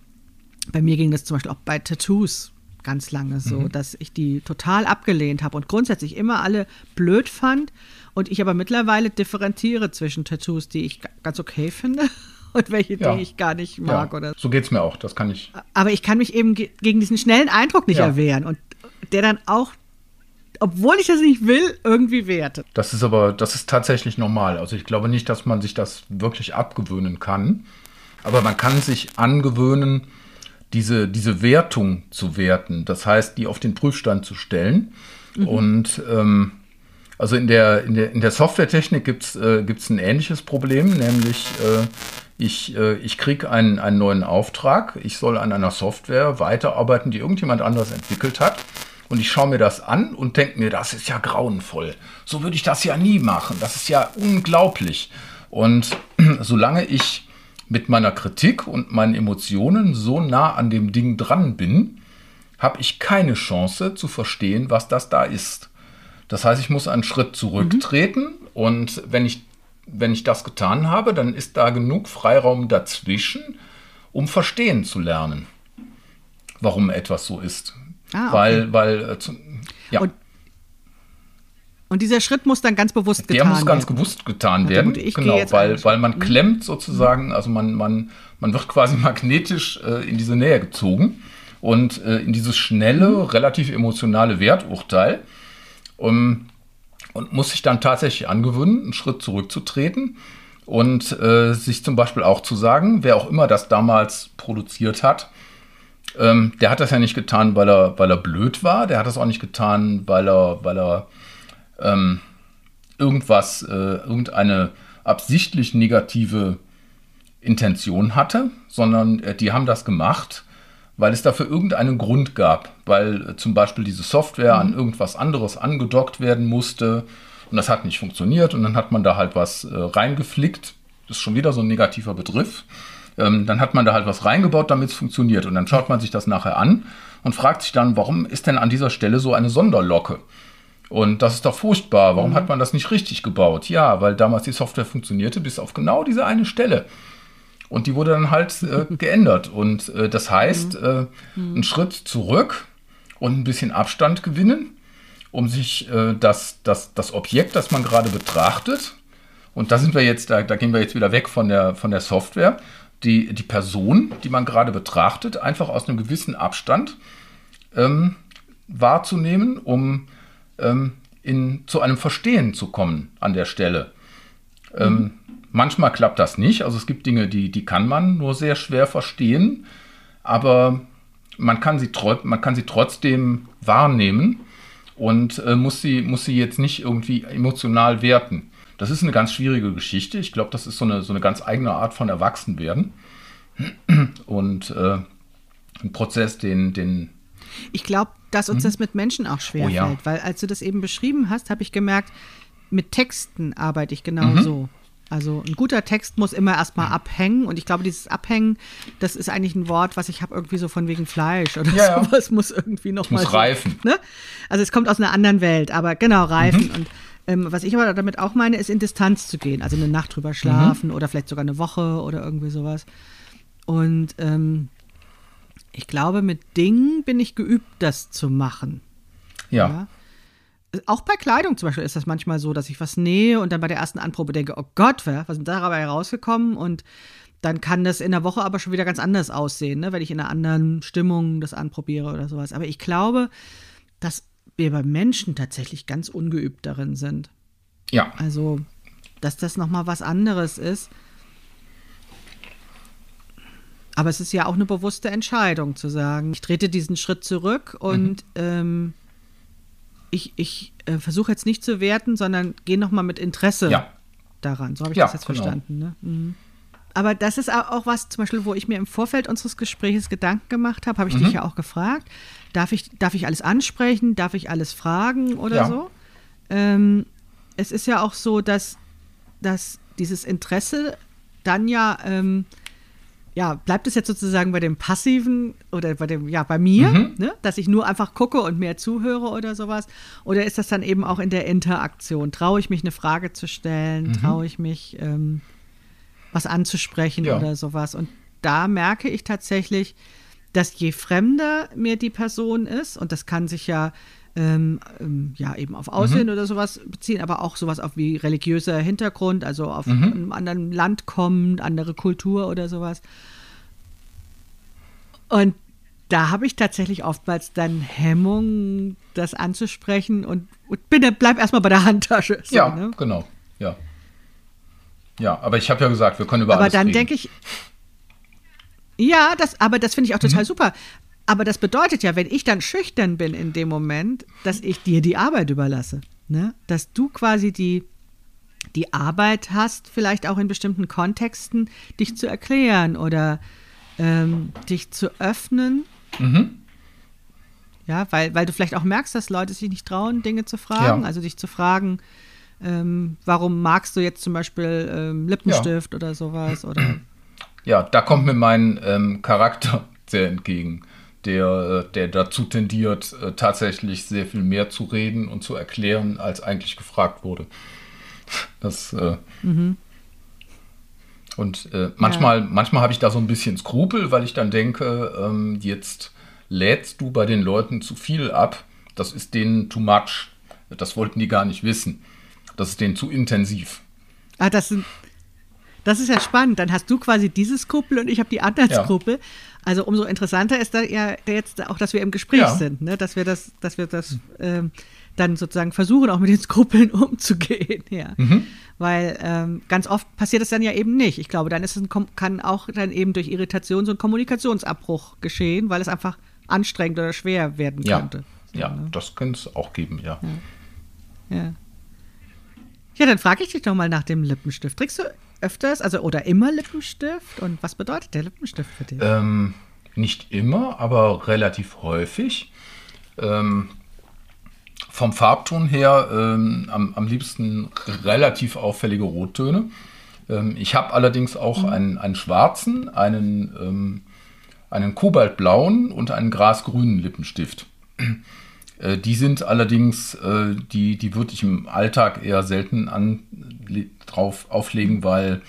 bei mir ging das zum Beispiel auch bei Tattoos ganz lange so, mhm. dass ich die total abgelehnt habe und grundsätzlich immer alle blöd fand und ich aber mittlerweile differenziere zwischen Tattoos, die ich ganz okay finde (laughs) und welche, ja. die ich gar nicht mag. Ja. Oder so geht es mir auch, das kann ich. Aber ich kann mich eben ge gegen diesen schnellen Eindruck nicht ja. erwehren und der dann auch obwohl ich das nicht will, irgendwie wertet. Das ist aber, das ist tatsächlich normal. Also ich glaube nicht, dass man sich das wirklich abgewöhnen kann. Aber man kann sich angewöhnen, diese, diese Wertung zu werten. Das heißt, die auf den Prüfstand zu stellen. Mhm. Und ähm, also in der, in der, in der Softwaretechnik gibt es äh, ein ähnliches Problem, nämlich äh, ich, äh, ich kriege einen, einen neuen Auftrag, ich soll an einer Software weiterarbeiten, die irgendjemand anders entwickelt hat. Und ich schaue mir das an und denke mir, das ist ja grauenvoll. So würde ich das ja nie machen. Das ist ja unglaublich. Und (clears throat) solange ich mit meiner Kritik und meinen Emotionen so nah an dem Ding dran bin, habe ich keine Chance zu verstehen, was das da ist. Das heißt, ich muss einen Schritt zurücktreten mhm. und wenn ich, wenn ich das getan habe, dann ist da genug Freiraum dazwischen, um verstehen zu lernen, warum etwas so ist. Ah, okay. Weil, weil, äh, ja. Und, und, dieser Schritt muss dann ganz bewusst getan werden. Der muss ganz bewusst getan werden. Gut, genau, weil, weil man mhm. klemmt sozusagen, also man, man, man wird quasi (laughs) magnetisch äh, in diese Nähe gezogen und äh, in dieses schnelle, mhm. relativ emotionale Werturteil. Um, und muss sich dann tatsächlich angewöhnen, einen Schritt zurückzutreten und äh, sich zum Beispiel auch zu sagen, wer auch immer das damals produziert hat, ähm, der hat das ja nicht getan, weil er, weil er blöd war, der hat das auch nicht getan, weil er, weil er ähm, irgendwas, äh, irgendeine absichtlich negative Intention hatte, sondern äh, die haben das gemacht, weil es dafür irgendeinen Grund gab, weil äh, zum Beispiel diese Software mhm. an irgendwas anderes angedockt werden musste und das hat nicht funktioniert und dann hat man da halt was äh, reingeflickt. Das ist schon wieder so ein negativer Begriff. Ähm, dann hat man da halt was reingebaut, damit es funktioniert. Und dann schaut man sich das nachher an und fragt sich dann, warum ist denn an dieser Stelle so eine Sonderlocke? Und das ist doch furchtbar. Warum mhm. hat man das nicht richtig gebaut? Ja, weil damals die Software funktionierte, bis auf genau diese eine Stelle. Und die wurde dann halt äh, (laughs) geändert. Und äh, das heißt, mhm. äh, mhm. einen Schritt zurück und ein bisschen Abstand gewinnen, um sich äh, das, das, das Objekt, das man gerade betrachtet, und da sind wir jetzt, da, da gehen wir jetzt wieder weg von der, von der Software, die, die Person, die man gerade betrachtet, einfach aus einem gewissen Abstand ähm, wahrzunehmen, um ähm, in, zu einem Verstehen zu kommen an der Stelle. Ähm, manchmal klappt das nicht. Also es gibt Dinge, die, die kann man nur sehr schwer verstehen, aber man kann sie, man kann sie trotzdem wahrnehmen und äh, muss, sie, muss sie jetzt nicht irgendwie emotional werten. Das ist eine ganz schwierige Geschichte. Ich glaube, das ist so eine, so eine ganz eigene Art von Erwachsenwerden. Und äh, ein Prozess, den, den ich glaube, dass uns mhm. das mit Menschen auch schwer oh, ja. fällt, weil als du das eben beschrieben hast, habe ich gemerkt, mit Texten arbeite ich genau mhm. so. Also ein guter Text muss immer erstmal mhm. abhängen und ich glaube, dieses Abhängen, das ist eigentlich ein Wort, was ich habe irgendwie so von wegen Fleisch oder ja, sowas, muss irgendwie noch muss mal reifen. So, ne? Also es kommt aus einer anderen Welt, aber genau, reifen. Mhm. Und ähm, was ich aber damit auch meine, ist in Distanz zu gehen. Also eine Nacht drüber schlafen mhm. oder vielleicht sogar eine Woche oder irgendwie sowas. Und ähm, ich glaube, mit Dingen bin ich geübt, das zu machen. ja. ja? Auch bei Kleidung zum Beispiel ist das manchmal so, dass ich was nähe und dann bei der ersten Anprobe denke, oh Gott, was ist da dabei herausgekommen? Und dann kann das in der Woche aber schon wieder ganz anders aussehen, ne? wenn ich in einer anderen Stimmung das anprobiere oder sowas. Aber ich glaube, dass wir bei Menschen tatsächlich ganz ungeübt darin sind. Ja. Also, dass das nochmal was anderes ist. Aber es ist ja auch eine bewusste Entscheidung zu sagen, ich trete diesen Schritt zurück und mhm. ähm, ich, ich äh, versuche jetzt nicht zu werten, sondern gehe nochmal mit Interesse ja. daran. So habe ich ja, das jetzt genau. verstanden. Ne? Mhm. aber das ist auch was, zum Beispiel, wo ich mir im Vorfeld unseres Gesprächs Gedanken gemacht habe, habe ich mhm. dich ja auch gefragt. Darf ich, darf ich alles ansprechen? Darf ich alles fragen oder ja. so? Ähm, es ist ja auch so, dass, dass dieses Interesse dann ja, ähm, ja, bleibt es jetzt sozusagen bei dem Passiven oder bei dem, ja, bei mir, mhm. ne? dass ich nur einfach gucke und mehr zuhöre oder sowas? Oder ist das dann eben auch in der Interaktion? Traue ich mich, eine Frage zu stellen? Mhm. Traue ich mich, ähm, was anzusprechen ja. oder sowas? Und da merke ich tatsächlich, dass je fremder mir die Person ist, und das kann sich ja ähm, ähm, ja eben auf Aussehen mhm. oder sowas beziehen, aber auch sowas auf wie religiöser Hintergrund, also auf mhm. einem anderen Land kommen, andere Kultur oder sowas. Und da habe ich tatsächlich oftmals dann Hemmung, das anzusprechen und, und bin, bleib erstmal bei der Handtasche. So, ja, ne? genau, ja. Ja, aber ich habe ja gesagt, wir können über aber alles Aber dann denke ich, ja, das, aber das finde ich auch total mhm. super. Aber das bedeutet ja, wenn ich dann schüchtern bin in dem Moment, dass ich dir die Arbeit überlasse. Ne? Dass du quasi die, die Arbeit hast, vielleicht auch in bestimmten Kontexten, dich zu erklären oder ähm, dich zu öffnen. Mhm. Ja, weil, weil du vielleicht auch merkst, dass Leute sich nicht trauen, Dinge zu fragen. Ja. Also dich zu fragen, ähm, warum magst du jetzt zum Beispiel ähm, Lippenstift ja. oder sowas? Oder ja, da kommt mir mein ähm, Charakter (laughs) sehr entgegen der, der dazu tendiert, äh, tatsächlich sehr viel mehr zu reden und zu erklären, als eigentlich gefragt wurde. Das äh, mhm. und äh, manchmal, ja. manchmal habe ich da so ein bisschen Skrupel, weil ich dann denke, ähm, jetzt lädst du bei den Leuten zu viel ab. Das ist denen too much. Das wollten die gar nicht wissen. Das ist denen zu intensiv. Ah, das sind das ist ja spannend. Dann hast du quasi diese Skrupel und ich habe die anderen ja. Skrupel. Also umso interessanter ist da ja jetzt auch, dass wir im Gespräch ja. sind, ne? dass wir das, dass wir das ähm, dann sozusagen versuchen, auch mit den Skrupeln (laughs) umzugehen. Ja. Mhm. Weil ähm, ganz oft passiert das dann ja eben nicht. Ich glaube, dann ist es ein, kann auch dann eben durch Irritation so ein Kommunikationsabbruch geschehen, weil es einfach anstrengend oder schwer werden ja. könnte. So, ja, ne? das könnte es auch geben, ja. Ja, ja. ja dann frage ich dich doch mal nach dem Lippenstift. Trägst du öfters, also oder immer Lippenstift? Und was bedeutet der Lippenstift für dich? Ähm, nicht immer, aber relativ häufig. Ähm, vom Farbton her ähm, am, am, liebsten relativ auffällige Rottöne. Ähm, ich habe allerdings auch mhm. einen, einen schwarzen, einen, ähm, einen kobaltblauen und einen grasgrünen Lippenstift. Äh, die sind allerdings, äh, die, die würde ich im Alltag eher selten an, drauf auflegen, weil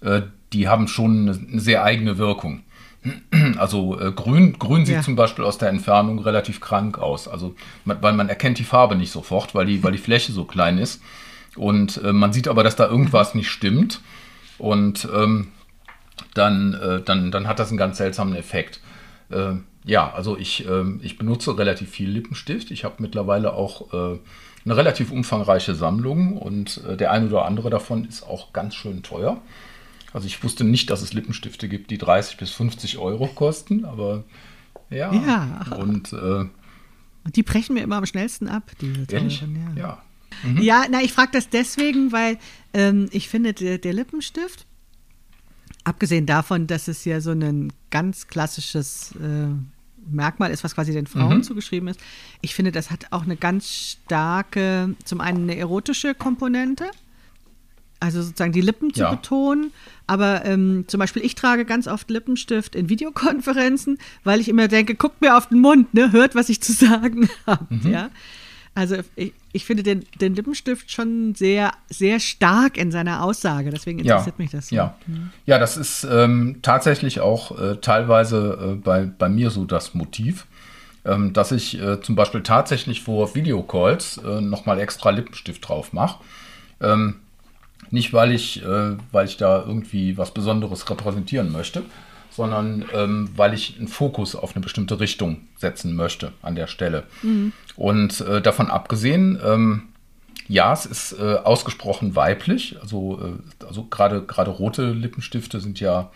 äh, die haben schon eine, sehr eigene Wirkung. (clears throat) Also grün, grün sieht ja. zum Beispiel aus der Entfernung relativ krank aus. Also weil man erkennt die Farbe nicht sofort, weil die, weil die Fläche so klein ist. Und man sieht aber, dass da irgendwas nicht stimmt. Und ähm, dann, äh, dann, dann hat das einen ganz seltsamen Effekt. Äh, ja, also ich, ähm, ich benutze relativ viel Lippenstift. Ich habe mittlerweile auch äh, eine relativ umfangreiche Sammlung und äh, der ein oder andere davon ist auch ganz schön teuer. Also ich wusste nicht, dass es Lippenstifte gibt, die 30 bis 50 Euro kosten, aber ja. ja. Und äh, die brechen mir immer am schnellsten ab, diese? Teuren, ja. Ja, mhm. ja na, ich frage das deswegen, weil ähm, ich finde, der, der Lippenstift, abgesehen davon, dass es ja so ein ganz klassisches äh, Merkmal ist, was quasi den Frauen mhm. zugeschrieben ist. Ich finde, das hat auch eine ganz starke, zum einen eine erotische Komponente, also sozusagen die Lippen zu ja. betonen. Aber ähm, zum Beispiel, ich trage ganz oft Lippenstift in Videokonferenzen, weil ich immer denke, guckt mir auf den Mund, ne, hört, was ich zu sagen (laughs) habe. Mhm. Ja? Also ich, ich finde den, den, Lippenstift schon sehr, sehr stark in seiner Aussage. Deswegen interessiert ja, mich das. So. Ja. Mhm. ja, das ist ähm, tatsächlich auch äh, teilweise äh, bei, bei mir so das Motiv, ähm, dass ich äh, zum Beispiel tatsächlich vor Videocalls äh, nochmal extra Lippenstift drauf mache. Ähm, nicht, weil ich, äh, weil ich da irgendwie was Besonderes repräsentieren möchte, sondern ähm, weil ich einen Fokus auf eine bestimmte Richtung setzen möchte an der Stelle. Mhm. Und äh, davon abgesehen, ähm, ja, es ist äh, ausgesprochen weiblich. Also, äh, also gerade rote Lippenstifte sind ja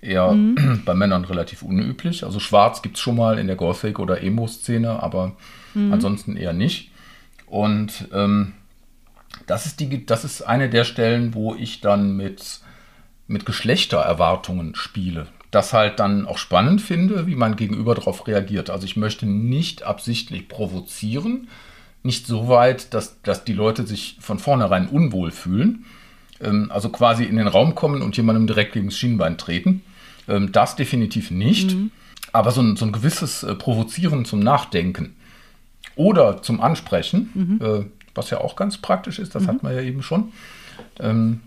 eher mhm. (clears throat) bei Männern relativ unüblich. Also schwarz gibt es schon mal in der Gothic- oder Emo-Szene, aber mhm. ansonsten eher nicht. Und ähm, das, ist die, das ist eine der Stellen, wo ich dann mit mit Geschlechtererwartungen spiele. Das halt dann auch spannend finde, wie mein Gegenüber darauf reagiert. Also ich möchte nicht absichtlich provozieren, nicht so weit, dass, dass die Leute sich von vornherein unwohl fühlen. Ähm, also quasi in den Raum kommen und jemandem direkt gegen das Schienbein treten. Ähm, das definitiv nicht. Mhm. Aber so ein, so ein gewisses äh, Provozieren zum Nachdenken oder zum Ansprechen, mhm. äh, was ja auch ganz praktisch ist, das mhm. hat man ja eben schon. Ähm,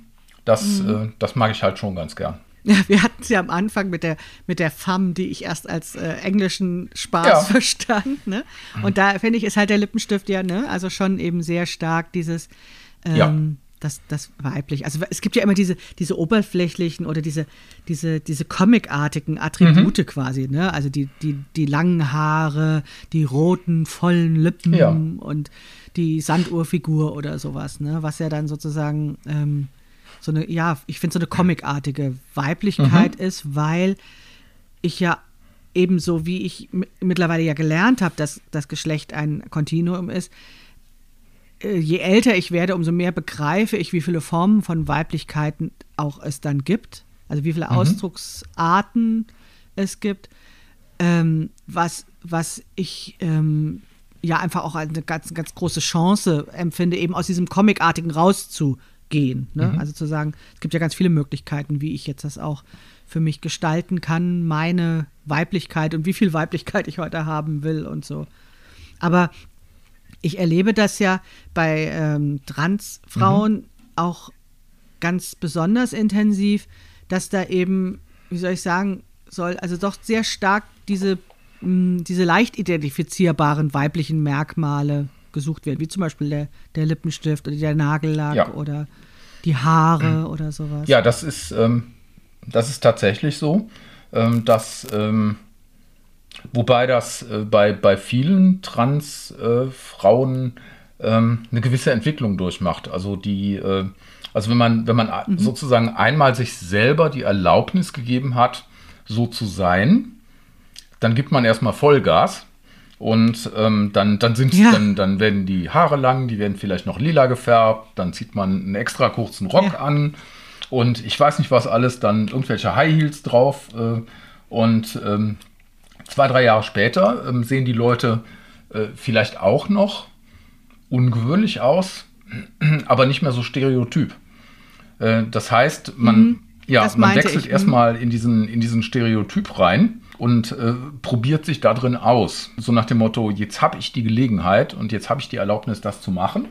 das, mhm. äh, das mag ich halt schon ganz gern. Ja, wir hatten es ja am Anfang mit der, mit der Femme, die ich erst als äh, englischen Spaß ja. (laughs) verstand. Ne? Mhm. Und da finde ich, ist halt der Lippenstift ja, ne, also schon eben sehr stark dieses ähm, ja. das, das weiblich. Also es gibt ja immer diese, diese oberflächlichen oder diese, diese, diese comicartigen Attribute mhm. quasi, ne? Also die, die, die langen Haare, die roten, vollen Lippen ja. und die Sanduhrfigur oder sowas, ne? Was ja dann sozusagen ähm, so eine, ja, ich finde so eine comicartige Weiblichkeit mhm. ist, weil ich ja ebenso wie ich mittlerweile ja gelernt habe, dass das Geschlecht ein Kontinuum ist, äh, je älter ich werde, umso mehr begreife ich, wie viele Formen von Weiblichkeiten auch es dann gibt, also wie viele mhm. Ausdrucksarten es gibt, ähm, was, was ich ähm, ja einfach auch als eine ganz, ganz große Chance empfinde, eben aus diesem Comicartigen rauszu gehen. Ne? Mhm. Also zu sagen, es gibt ja ganz viele Möglichkeiten, wie ich jetzt das auch für mich gestalten kann, meine Weiblichkeit und wie viel Weiblichkeit ich heute haben will und so. Aber ich erlebe das ja bei ähm, Transfrauen mhm. auch ganz besonders intensiv, dass da eben, wie soll ich sagen, soll also doch sehr stark diese, mh, diese leicht identifizierbaren weiblichen Merkmale gesucht werden, wie zum Beispiel der, der Lippenstift oder der Nagellack ja. oder die Haare mhm. oder sowas. Ja, das ist, ähm, das ist tatsächlich so, ähm, dass, ähm, wobei das äh, bei, bei vielen Transfrauen äh, eine gewisse Entwicklung durchmacht. Also die, äh, also wenn man, wenn man mhm. sozusagen einmal sich selber die Erlaubnis gegeben hat, so zu sein, dann gibt man erstmal Vollgas und ähm, dann, dann, sind, ja. dann, dann werden die Haare lang, die werden vielleicht noch lila gefärbt, dann zieht man einen extra kurzen Rock ja. an und ich weiß nicht was alles, dann irgendwelche High Heels drauf. Äh, und ähm, zwei, drei Jahre später ähm, sehen die Leute äh, vielleicht auch noch ungewöhnlich aus, (clears throat) aber nicht mehr so stereotyp. Äh, das heißt, man, mhm, ja, man wechselt mhm. erstmal in diesen, in diesen Stereotyp rein und äh, probiert sich da drin aus. So nach dem Motto, jetzt habe ich die Gelegenheit und jetzt habe ich die Erlaubnis, das zu machen.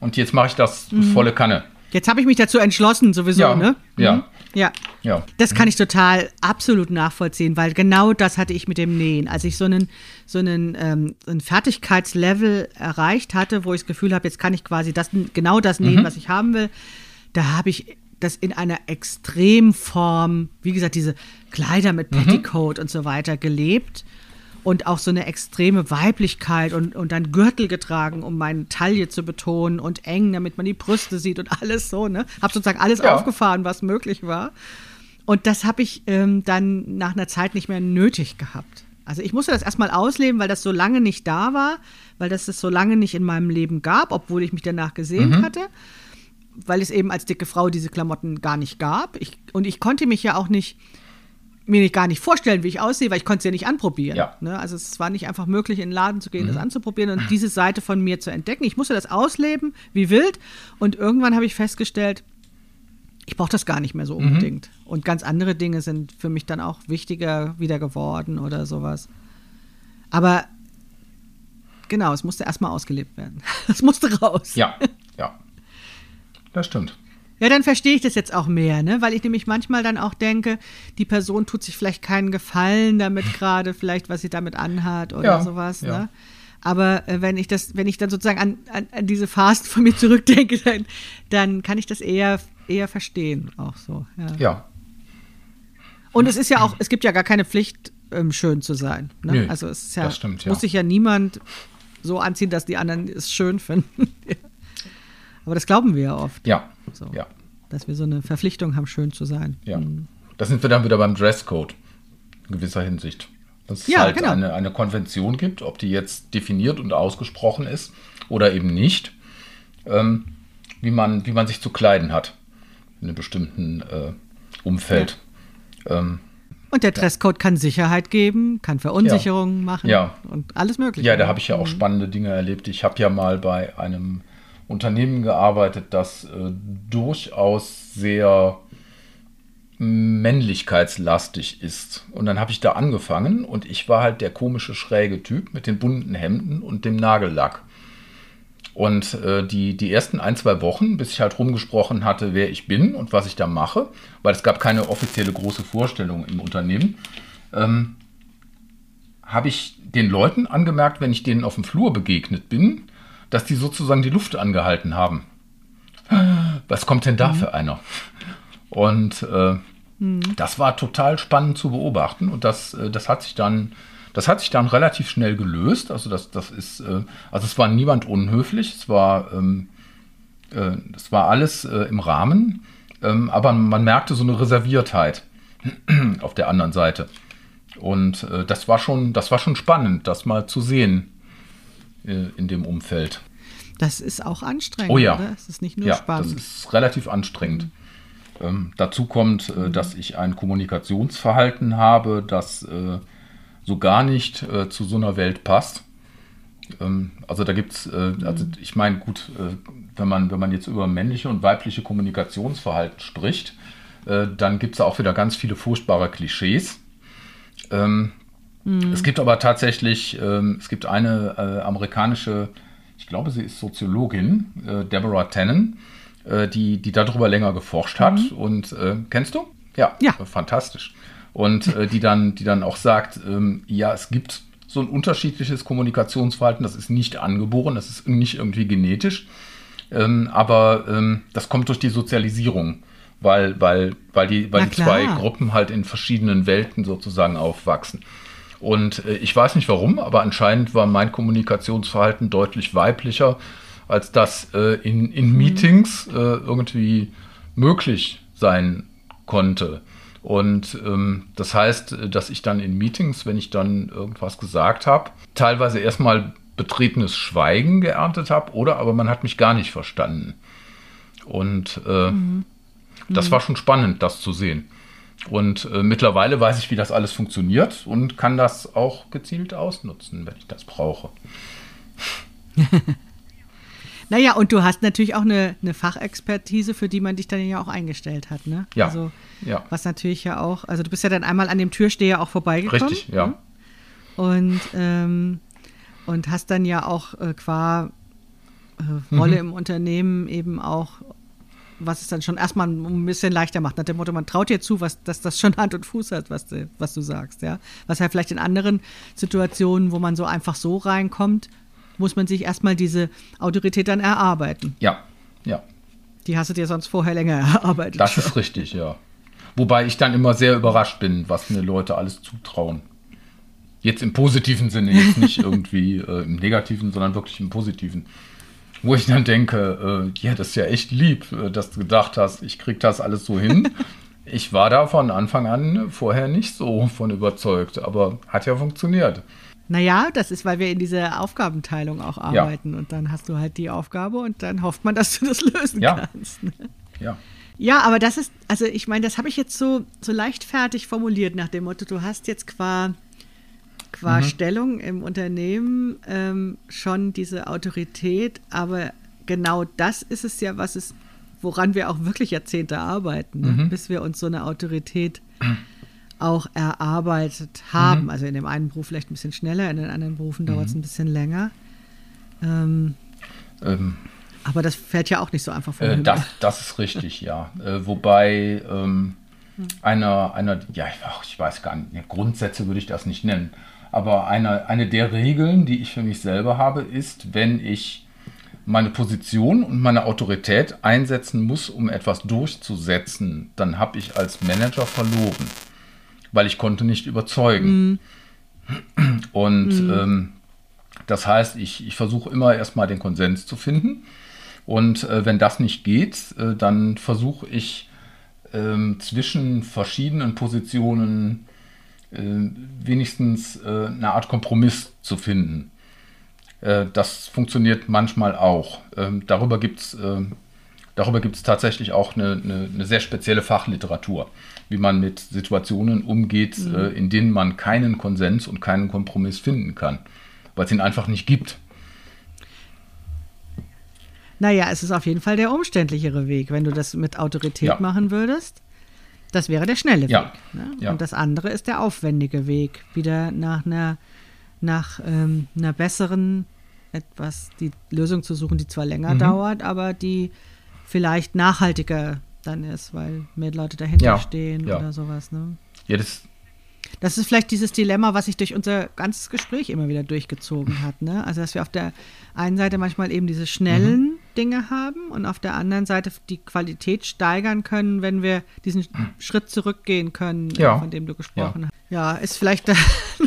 Und jetzt mache ich das mhm. volle Kanne. Jetzt habe ich mich dazu entschlossen, sowieso, ja, ne? Ja. Mhm. Ja. ja. Das kann ich total absolut nachvollziehen, weil genau das hatte ich mit dem Nähen. Als ich so einen, so einen, ähm, ein Fertigkeitslevel erreicht hatte, wo ich das Gefühl habe, jetzt kann ich quasi das, genau das nähen, mhm. was ich haben will, da habe ich das in einer Extremform, wie gesagt, diese Kleider mit mhm. Petticoat mhm. und so weiter gelebt und auch so eine extreme Weiblichkeit und, und dann Gürtel getragen, um meine Taille zu betonen und eng, damit man die Brüste sieht und alles so, ne? Hab sozusagen alles ja. aufgefahren, was möglich war. Und das habe ich ähm, dann nach einer Zeit nicht mehr nötig gehabt. Also ich musste das erstmal ausleben, weil das so lange nicht da war, weil das es so lange nicht in meinem Leben gab, obwohl ich mich danach gesehnt mhm. hatte weil es eben als dicke Frau diese Klamotten gar nicht gab. Ich, und ich konnte mich ja auch nicht, mir nicht, gar nicht vorstellen, wie ich aussehe, weil ich konnte es ja nicht anprobieren. Ja. Ne? Also es war nicht einfach möglich, in den Laden zu gehen, mhm. das anzuprobieren und diese Seite von mir zu entdecken. Ich musste das ausleben, wie wild. Und irgendwann habe ich festgestellt, ich brauche das gar nicht mehr so mhm. unbedingt. Mhm. Und ganz andere Dinge sind für mich dann auch wichtiger wieder geworden oder sowas. Aber genau, es musste erstmal ausgelebt werden. (laughs) Es musste raus. Ja, ja das stimmt. Ja, dann verstehe ich das jetzt auch mehr, ne? Weil ich nämlich manchmal dann auch denke, die Person tut sich vielleicht keinen Gefallen damit (laughs) gerade, vielleicht was sie damit anhat oder ja, sowas, ja. ne? Aber äh, wenn ich das, wenn ich dann sozusagen an, an, an diese Fast von mir zurückdenke, (laughs) dann, dann kann ich das eher, eher verstehen, auch so. Ja. ja. Und es ist ja auch, es gibt ja gar keine Pflicht, ähm, schön zu sein. Ne? Nö, also es ist ja, stimmt, muss sich ja niemand so anziehen, dass die anderen es schön finden. (laughs) Aber das glauben wir ja oft. Ja. So, ja. Dass wir so eine Verpflichtung haben, schön zu sein. Ja. Mhm. Da sind wir dann wieder beim Dresscode in gewisser Hinsicht. Dass es ja, halt genau. eine, eine Konvention gibt, ob die jetzt definiert und ausgesprochen ist oder eben nicht, ähm, wie, man, wie man sich zu kleiden hat in einem bestimmten äh, Umfeld. Ja. Ähm, und der Dresscode kann Sicherheit geben, kann Verunsicherungen ja. machen ja. und alles Mögliche. Ja, da habe ich ja auch mhm. spannende Dinge erlebt. Ich habe ja mal bei einem Unternehmen gearbeitet, das äh, durchaus sehr männlichkeitslastig ist. Und dann habe ich da angefangen und ich war halt der komische, schräge Typ mit den bunten Hemden und dem Nagellack. Und äh, die, die ersten ein, zwei Wochen, bis ich halt rumgesprochen hatte, wer ich bin und was ich da mache, weil es gab keine offizielle große Vorstellung im Unternehmen, ähm, habe ich den Leuten angemerkt, wenn ich denen auf dem Flur begegnet bin, dass die sozusagen die Luft angehalten haben. Was kommt denn da mhm. für einer? Und äh, mhm. das war total spannend zu beobachten und das, äh, das hat sich dann das hat sich dann relativ schnell gelöst. Also das, das ist, äh, also es war niemand unhöflich, es war, ähm, äh, es war alles äh, im Rahmen, ähm, aber man merkte so eine Reserviertheit auf der anderen Seite. Und äh, das war schon, das war schon spannend, das mal zu sehen in dem Umfeld. Das ist auch anstrengend, oh ja. oder? Es ist nicht nur ja, spannend. Das ist relativ anstrengend. Mhm. Ähm, dazu kommt, äh, dass ich ein Kommunikationsverhalten habe, das äh, so gar nicht äh, zu so einer Welt passt. Ähm, also da gibt es, äh, also mhm. ich meine, gut, äh, wenn, man, wenn man jetzt über männliche und weibliche Kommunikationsverhalten spricht, äh, dann gibt es auch wieder ganz viele furchtbare Klischees. Ähm, mhm. Es gibt aber tatsächlich, ähm, es gibt eine äh, amerikanische, ich glaube, sie ist Soziologin, äh, Deborah Tannen, die, die darüber länger geforscht hat. Mhm. Und kennst du? Ja, ja. fantastisch und äh, die, dann, die dann auch sagt, ähm, ja, es gibt so ein unterschiedliches Kommunikationsverhalten, das ist nicht angeboren, das ist nicht irgendwie genetisch, ähm, aber ähm, das kommt durch die Sozialisierung, weil, weil, weil die, weil die zwei Gruppen halt in verschiedenen Welten sozusagen aufwachsen. Und äh, ich weiß nicht warum, aber anscheinend war mein Kommunikationsverhalten deutlich weiblicher, als das äh, in, in mhm. Meetings äh, irgendwie möglich sein konnte. Und ähm, das heißt, dass ich dann in Meetings, wenn ich dann irgendwas gesagt habe, teilweise erstmal betretenes Schweigen geerntet habe oder aber man hat mich gar nicht verstanden. Und äh, mhm. das war schon spannend, das zu sehen. Und äh, mittlerweile weiß ich, wie das alles funktioniert und kann das auch gezielt ausnutzen, wenn ich das brauche. (laughs) naja, und du hast natürlich auch eine, eine, Fachexpertise, für die man dich dann ja auch eingestellt hat, ne? Ja. Also, ja. Was natürlich ja auch, also du bist ja dann einmal an dem Türsteher auch vorbeigekommen. Richtig, ja. Ne? Und, ähm, und hast dann ja auch äh, qua äh, Rolle mhm. im Unternehmen eben auch, was es dann schon erstmal ein bisschen leichter macht, nach dem Motto, man traut dir zu, was, dass das schon Hand und Fuß hat, was du, was du sagst, ja. Was halt vielleicht in anderen Situationen, wo man so einfach so reinkommt, muss man sich erstmal diese Autorität dann erarbeiten. Ja, ja. Die hast du dir sonst vorher länger (laughs) erarbeitet. Das ist richtig, ja. Wobei ich dann immer sehr überrascht bin, was mir Leute alles zutrauen. Jetzt im positiven Sinne, jetzt nicht (laughs) irgendwie äh, im negativen, sondern wirklich im positiven. Wo ich dann denke, äh, ja, das ist ja echt lieb, äh, dass du gedacht hast, ich krieg das alles so hin. (laughs) ich war da von Anfang an vorher nicht so von überzeugt, aber hat ja funktioniert. Naja, das ist, weil wir in dieser Aufgabenteilung auch arbeiten. Ja. Und dann hast du halt die Aufgabe und dann hofft man, dass du das lösen ja. kannst. Ne? Ja. Ja, aber das ist, also ich meine, das habe ich jetzt so, so leichtfertig formuliert nach dem Motto, du hast jetzt qua, qua mhm. Stellung im Unternehmen ähm, schon diese Autorität, aber genau das ist es ja, was es, woran wir auch wirklich Jahrzehnte arbeiten, ne? mhm. bis wir uns so eine Autorität (clears throat) auch erarbeitet haben. Mhm. Also in dem einen Beruf vielleicht ein bisschen schneller, in den anderen Berufen dauert es mhm. ein bisschen länger. Ähm, ähm aber das fällt ja auch nicht so einfach vor. Äh, das, das, ist richtig, ja. Äh, wobei ähm, einer, einer, ja, ich weiß gar nicht, Grundsätze würde ich das nicht nennen. Aber eine, eine der Regeln, die ich für mich selber habe, ist, wenn ich meine Position und meine Autorität einsetzen muss, um etwas durchzusetzen, dann habe ich als Manager verloren, weil ich konnte nicht überzeugen. Mhm. Und mhm. Ähm, das heißt, ich, ich versuche immer erstmal den Konsens zu finden und äh, wenn das nicht geht, äh, dann versuche ich äh, zwischen verschiedenen Positionen wenigstens äh, eine Art Kompromiss zu finden. Äh, das funktioniert manchmal auch. Ähm, darüber gibt es Darüber gibt es tatsächlich auch eine, eine, eine, sehr spezielle Fachliteratur, wie man mit Situationen umgeht, mhm. äh, in denen man keinen Konsens und keinen Kompromiss finden kann, weil es ihn einfach nicht gibt. Naja, es ist auf jeden Fall der umständlichere Weg, wenn du das mit Autorität ja. machen würdest. Das wäre der schnelle ja. Weg. Ne? Ja. Und das andere ist der aufwendige Weg, wieder nach einer, nach ähm, einer besseren, etwas, die Lösung zu suchen, die zwar länger mhm. dauert, aber die vielleicht nachhaltiger dann ist, weil mehr Leute dahinter ja. stehen oder sowas. Ne? Ja, das, das ist vielleicht dieses Dilemma, was sich durch unser ganzes Gespräch immer wieder durchgezogen hat. Ne? Also, dass wir auf der einen Seite manchmal eben diese schnellen mhm. Dinge haben und auf der anderen Seite die Qualität steigern können, wenn wir diesen Schritt zurückgehen können, ja. von dem du gesprochen ja. hast. Ja, ist vielleicht (laughs) eine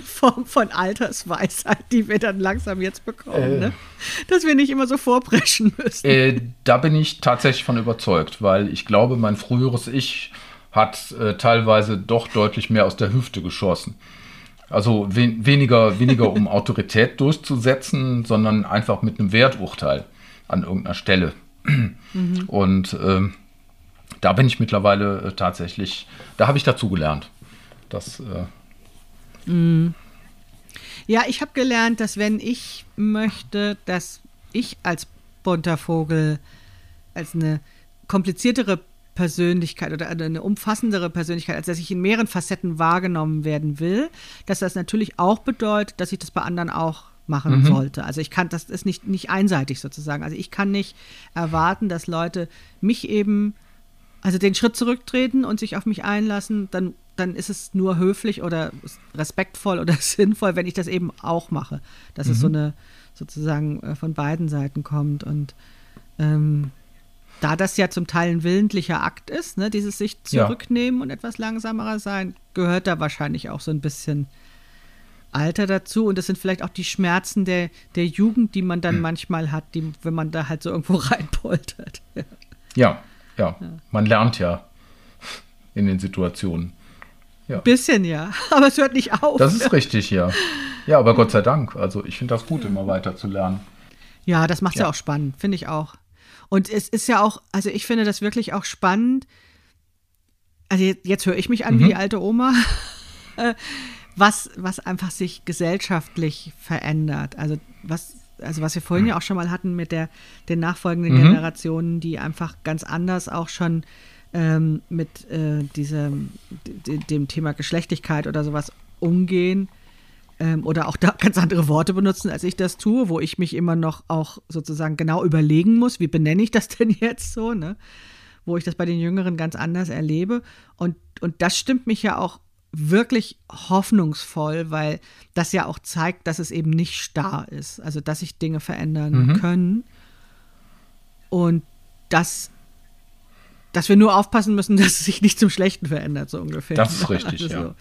Form von Altersweisheit, die wir dann langsam jetzt bekommen, äh, ne? dass wir nicht immer so vorpreschen müssen. Äh, da bin ich tatsächlich von überzeugt, weil ich glaube, mein früheres Ich hat äh, teilweise doch deutlich mehr aus der Hüfte geschossen. Also we weniger, weniger um (laughs) Autorität durchzusetzen, sondern einfach mit einem Werturteil an irgendeiner Stelle. Mhm. Und äh, da bin ich mittlerweile äh, tatsächlich, da habe ich dazu gelernt. Das, äh mhm. Ja, ich habe gelernt, dass wenn ich möchte, dass ich als bunter Vogel als eine kompliziertere Persönlichkeit oder eine umfassendere Persönlichkeit, als dass ich in mehreren Facetten wahrgenommen werden will, dass das natürlich auch bedeutet, dass ich das bei anderen auch machen mhm. sollte. Also ich kann, das ist nicht, nicht einseitig sozusagen. Also ich kann nicht erwarten, dass Leute mich eben, also den Schritt zurücktreten und sich auf mich einlassen, dann, dann ist es nur höflich oder respektvoll oder (laughs) sinnvoll, wenn ich das eben auch mache. Dass mhm. es so eine sozusagen äh, von beiden Seiten kommt und ähm, da das ja zum Teil ein willentlicher Akt ist, ne, dieses sich zurücknehmen ja. und etwas langsamerer sein, gehört da wahrscheinlich auch so ein bisschen Alter dazu. Und das sind vielleicht auch die Schmerzen der, der Jugend, die man dann hm. manchmal hat, die, wenn man da halt so irgendwo (laughs) reinpoltert. Ja. ja, ja. Man lernt ja in den Situationen. Ja. Ein bisschen ja, (laughs) aber es hört nicht auf. Das ist richtig, ja. Ja, aber Gott (laughs) sei Dank. Also ich finde das gut, immer weiter zu lernen. Ja, das macht es ja. ja auch spannend, finde ich auch. Und es ist ja auch, also ich finde das wirklich auch spannend. Also jetzt, jetzt höre ich mich an mhm. wie die alte Oma. Was, was einfach sich gesellschaftlich verändert. Also was, also was wir vorhin ja auch schon mal hatten mit der, den nachfolgenden mhm. Generationen, die einfach ganz anders auch schon ähm, mit äh, diesem, dem Thema Geschlechtlichkeit oder sowas umgehen ähm, oder auch da (laughs) ganz andere Worte benutzen, als ich das tue, wo ich mich immer noch auch sozusagen genau überlegen muss, wie benenne ich das (laughs) denn jetzt so, ne? Wo ich das bei den Jüngeren ganz anders erlebe. Und, und das stimmt mich ja auch wirklich hoffnungsvoll, weil das ja auch zeigt, dass es eben nicht starr ist, also dass sich Dinge verändern mhm. können und dass, dass wir nur aufpassen müssen, (laughs) dass es sich nicht zum Schlechten verändert, so ungefähr. Das ist (laughs) richtig, also ja.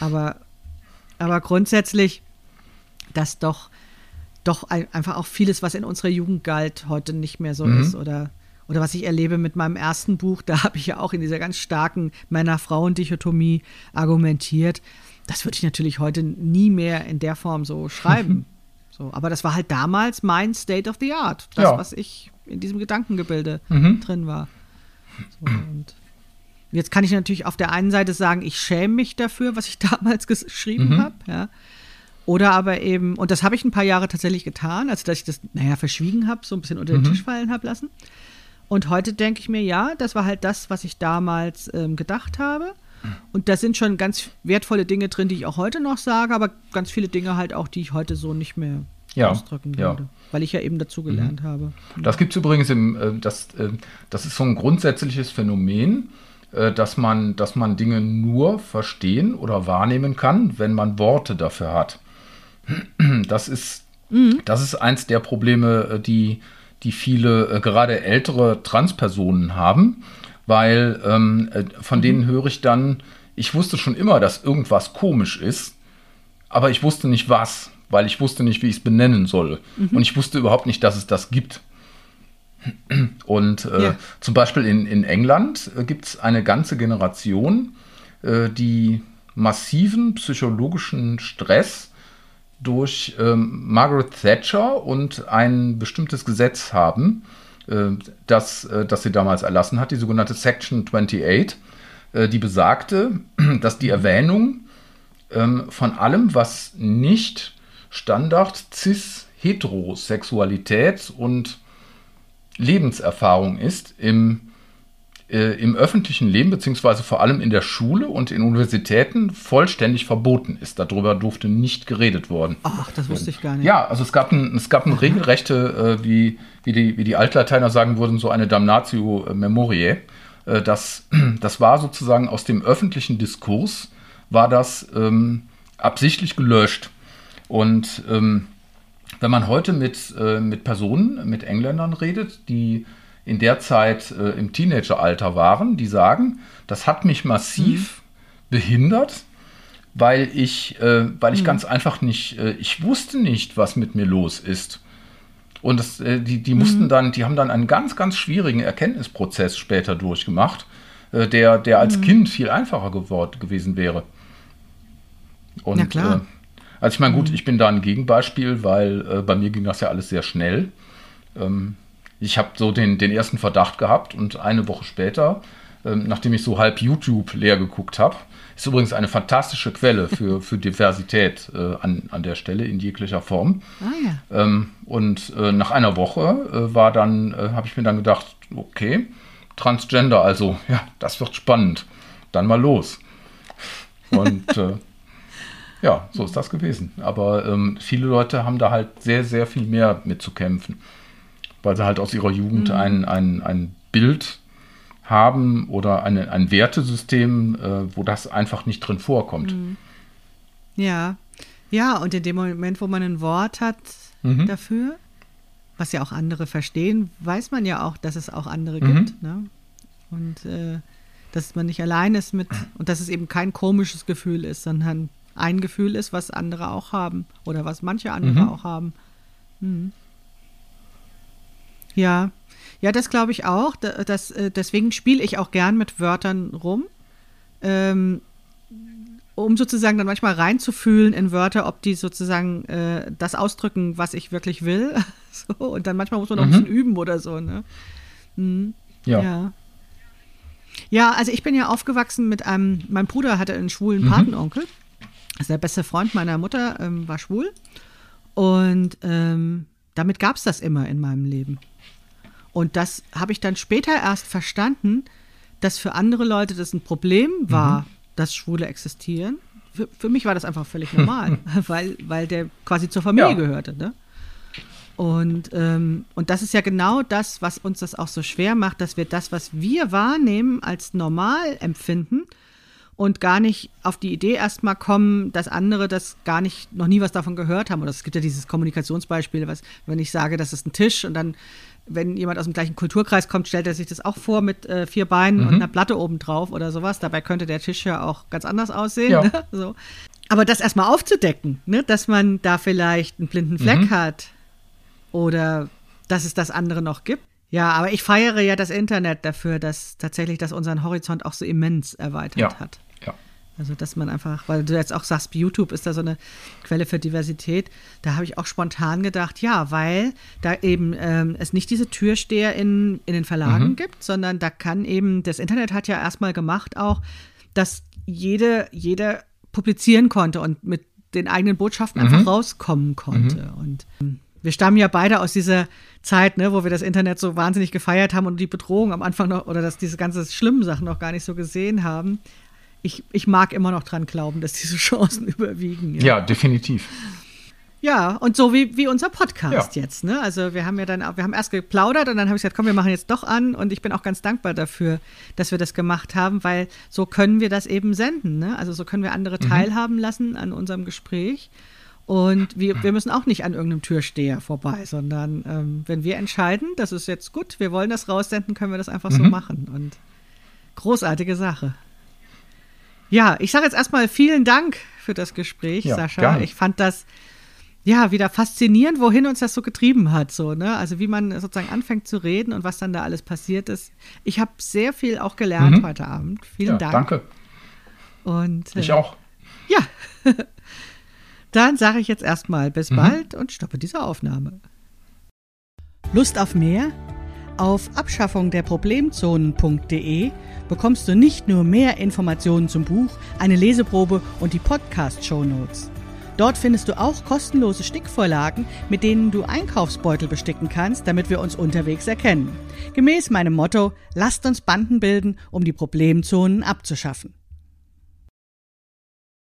Aber aber grundsätzlich, dass doch, doch einfach auch vieles, was in unserer Jugend galt, heute nicht mehr so mhm. ist. Oder, oder was ich erlebe mit meinem ersten Buch, da habe ich ja auch in dieser ganz starken Männer-Frauen-Dichotomie argumentiert. Das würde ich natürlich heute nie mehr in der Form so schreiben. (laughs) so, aber das war halt damals mein State of the Art. Das, ja. was ich in diesem Gedankengebilde mhm. drin war. So, und Jetzt kann ich natürlich auf der einen Seite sagen, ich schäme mich dafür, was ich (laughs) damals geschrieben mhm. habe, ja. Oder aber eben, und das habe ich ein paar Jahre tatsächlich getan, also dass ich das, naja, verschwiegen habe, so ein bisschen unter den mhm. Tisch fallen habe lassen. Und heute denke ich mir, ja, das war halt das, was ich damals ähm, gedacht habe. Und da sind schon ganz wertvolle Dinge drin, die ich auch heute noch sage, aber ganz viele Dinge halt auch, die ich heute so nicht mehr ja, ausdrücken würde, ja. weil ich ja eben dazugelernt mhm. habe. Das gibt es übrigens im, äh, das, äh, das ist so ein grundsätzliches Phänomen äh, dass man, dass man Dinge nur verstehen oder wahrnehmen kann, wenn man Worte dafür hat. Das ist, mhm. das ist eins der Probleme, äh, die, die viele, äh, gerade ältere Transpersonen haben, weil ähm, von mhm. denen höre ich dann, ich wusste schon immer, dass irgendwas komisch ist, aber ich wusste nicht was, weil ich wusste nicht, wie ich es benennen soll. Mhm. Und ich wusste überhaupt nicht, dass es das gibt. Und äh, ja. zum Beispiel in, in England äh, gibt es eine ganze Generation, äh, die massiven psychologischen Stress durch ähm, Margaret Thatcher und ein bestimmtes Gesetz haben, äh, das, äh, das sie damals erlassen hat, die sogenannte Section 28, äh, die besagte, (clears throat) dass die Erwähnung ähm, von allem, was nicht Standard cis Heterosexualität und Lebenserfahrung ist im, äh, im öffentlichen Leben, beziehungsweise vor allem in der Schule und in Universitäten vollständig verboten ist. Darüber durfte nicht geredet worden. Ach, das wusste ich gar nicht. Ja, also es gab ein, es gab ein regelrechte, äh, wie, wie, die, wie die Altlateiner sagen würden, so eine Damnatio Memoriae. Äh, das, (clears throat) das war sozusagen aus dem öffentlichen Diskurs, war das ähm, absichtlich gelöscht. Und ähm, wenn man heute mit, äh, mit Personen, mit Engländern redet, die in der Zeit äh, im Teenageralter waren, die sagen, das hat mich massiv mhm. behindert, weil ich, äh, weil ich mhm. ganz einfach nicht, äh, ich wusste nicht, was mit mir los ist. Und das, äh, die, die mussten mhm. dann, die haben dann einen ganz, ganz schwierigen Erkenntnisprozess später durchgemacht, äh, der, der als mhm. Kind viel einfacher geworden, gewesen wäre. Und, Na klar. Äh, also ich meine, gut, mhm. ich bin da ein Gegenbeispiel, weil bei mir ging das ja alles sehr schnell. Ähm, ich habe so den, den ersten Verdacht gehabt und eine Woche später, ähm, nachdem ich so halb YouTube leer geguckt habe, ist übrigens eine fantastische Quelle für, für Diversität äh, an, an der Stelle in jeglicher Form. Ah, ja. ähm, und äh, nach einer Woche äh, war dann, äh, habe ich mir dann gedacht, okay, Transgender, also ja, das wird spannend. Dann mal los. Und äh, (laughs) ja, so ist das gewesen. Aber ähm, viele Leute haben da halt sehr, sehr viel mehr mit zu kämpfen, weil sie halt aus ihrer Jugend mhm. ein, ein, ein Bild haben oder eine, ein Wertesystem, äh, wo das einfach nicht drin vorkommt. Mhm. Ja, ja, und in dem Moment, wo man ein Wort hat mhm. dafür, was ja auch andere verstehen, weiß man ja auch, dass es auch andere mhm. gibt. Ne? Und äh, dass man nicht allein ist mit, und dass es eben kein komisches Gefühl ist, sondern ein Gefühl ist, was andere auch haben oder was manche andere mhm. auch haben. Mhm. Ja, ja, das glaube ich auch. Das, äh, deswegen spiele ich auch gern mit Wörtern rum, ähm, um sozusagen dann manchmal reinzufühlen in Wörter, ob die sozusagen äh, das ausdrücken, was ich wirklich will. (laughs) so, und dann manchmal muss man noch mhm. ein bisschen üben oder so. Ne? Mhm. Ja. ja. Ja, also ich bin ja aufgewachsen mit einem, mein Bruder hatte einen schwulen mhm. Patenonkel. Also der beste Freund meiner Mutter ähm, war schwul. Und ähm, damit gab es das immer in meinem Leben. Und das habe ich dann später erst verstanden, dass für andere Leute das ein Problem war, mhm. dass Schwule existieren. Für, für, mich war das einfach völlig (laughs) normal, weil, weil der quasi zur Familie ja. gehörte. Ne? Und, ähm, und das ist ja genau das, was uns das auch so schwer macht, dass wir das, was wir wahrnehmen, als normal empfinden und gar nicht auf die Idee erstmal kommen, dass andere das gar nicht, noch nie was davon gehört haben. Oder es gibt ja dieses Kommunikationsbeispiel, was, wenn ich sage, das ist ein Tisch und dann, wenn jemand aus dem gleichen Kulturkreis kommt, stellt er sich das auch vor mit äh, vier Beinen mhm. und einer Platte oben drauf oder sowas. Dabei könnte der Tisch ja auch ganz anders aussehen. Ja. Ne? So. Aber das erstmal aufzudecken, ne? dass man da vielleicht einen blinden Fleck mhm. hat oder dass es das andere noch gibt. Ja, aber ich feiere ja das Internet dafür, dass tatsächlich das unseren Horizont auch so immens erweitert ja, hat. Ja. Also, dass man einfach, weil du jetzt auch sagst, YouTube ist da so eine Quelle für Diversität, da habe ich auch spontan gedacht, ja, weil da eben ähm, es nicht diese Türsteher in, in den Verlagen mhm. gibt, sondern da kann eben, das Internet hat ja erstmal gemacht auch, dass jede, jeder publizieren konnte und mit den eigenen Botschaften mhm. einfach rauskommen konnte. Mhm. Und ähm, wir stammen ja beide aus dieser Zeit, ne, wo wir das Internet so wahnsinnig gefeiert haben und die Bedrohung am Anfang noch oder dass diese ganzen schlimmen Sachen noch gar nicht so gesehen haben. Ich, ich mag immer noch dran glauben, dass diese (laughs) Chancen überwiegen. Ja, ja definitiv. Ja, und so wie, wie unser Podcast ja. jetzt, ne? Also wir haben ja dann, wir haben erst geplaudert und dann habe ich gesagt, komm, wir machen jetzt doch an und ich bin auch ganz dankbar dafür, dass wir das gemacht haben, weil so können wir das eben senden, ne? Also so können wir andere mhm. teilhaben lassen an unserem Gespräch. Und wir, wir müssen auch nicht an irgendeinem Türsteher vorbei, sondern ähm, wenn wir entscheiden, das ist jetzt gut, wir wollen das raussenden, können wir das einfach mhm. so machen. Und großartige Sache. Ja, ich sage jetzt erstmal vielen Dank für das Gespräch, ja, Sascha. Gerne. Ich fand das ja wieder faszinierend, wohin uns das so getrieben hat, so, ne? Also wie man sozusagen anfängt zu reden und was dann da alles passiert ist. Ich habe sehr viel auch gelernt mhm. heute Abend. Vielen ja, Dank. Danke. Und äh, ich auch. Ja. (laughs) Dann sage ich jetzt erstmal bis mhm. bald und stoppe diese Aufnahme. Lust auf mehr? Auf abschaffungderproblemzonen.de bekommst du nicht nur mehr Informationen zum Buch, eine Leseprobe und die Podcast-Shownotes. Dort findest du auch kostenlose Stickvorlagen, mit denen du Einkaufsbeutel besticken kannst, damit wir uns unterwegs erkennen. Gemäß meinem Motto, lasst uns Banden bilden, um die Problemzonen abzuschaffen.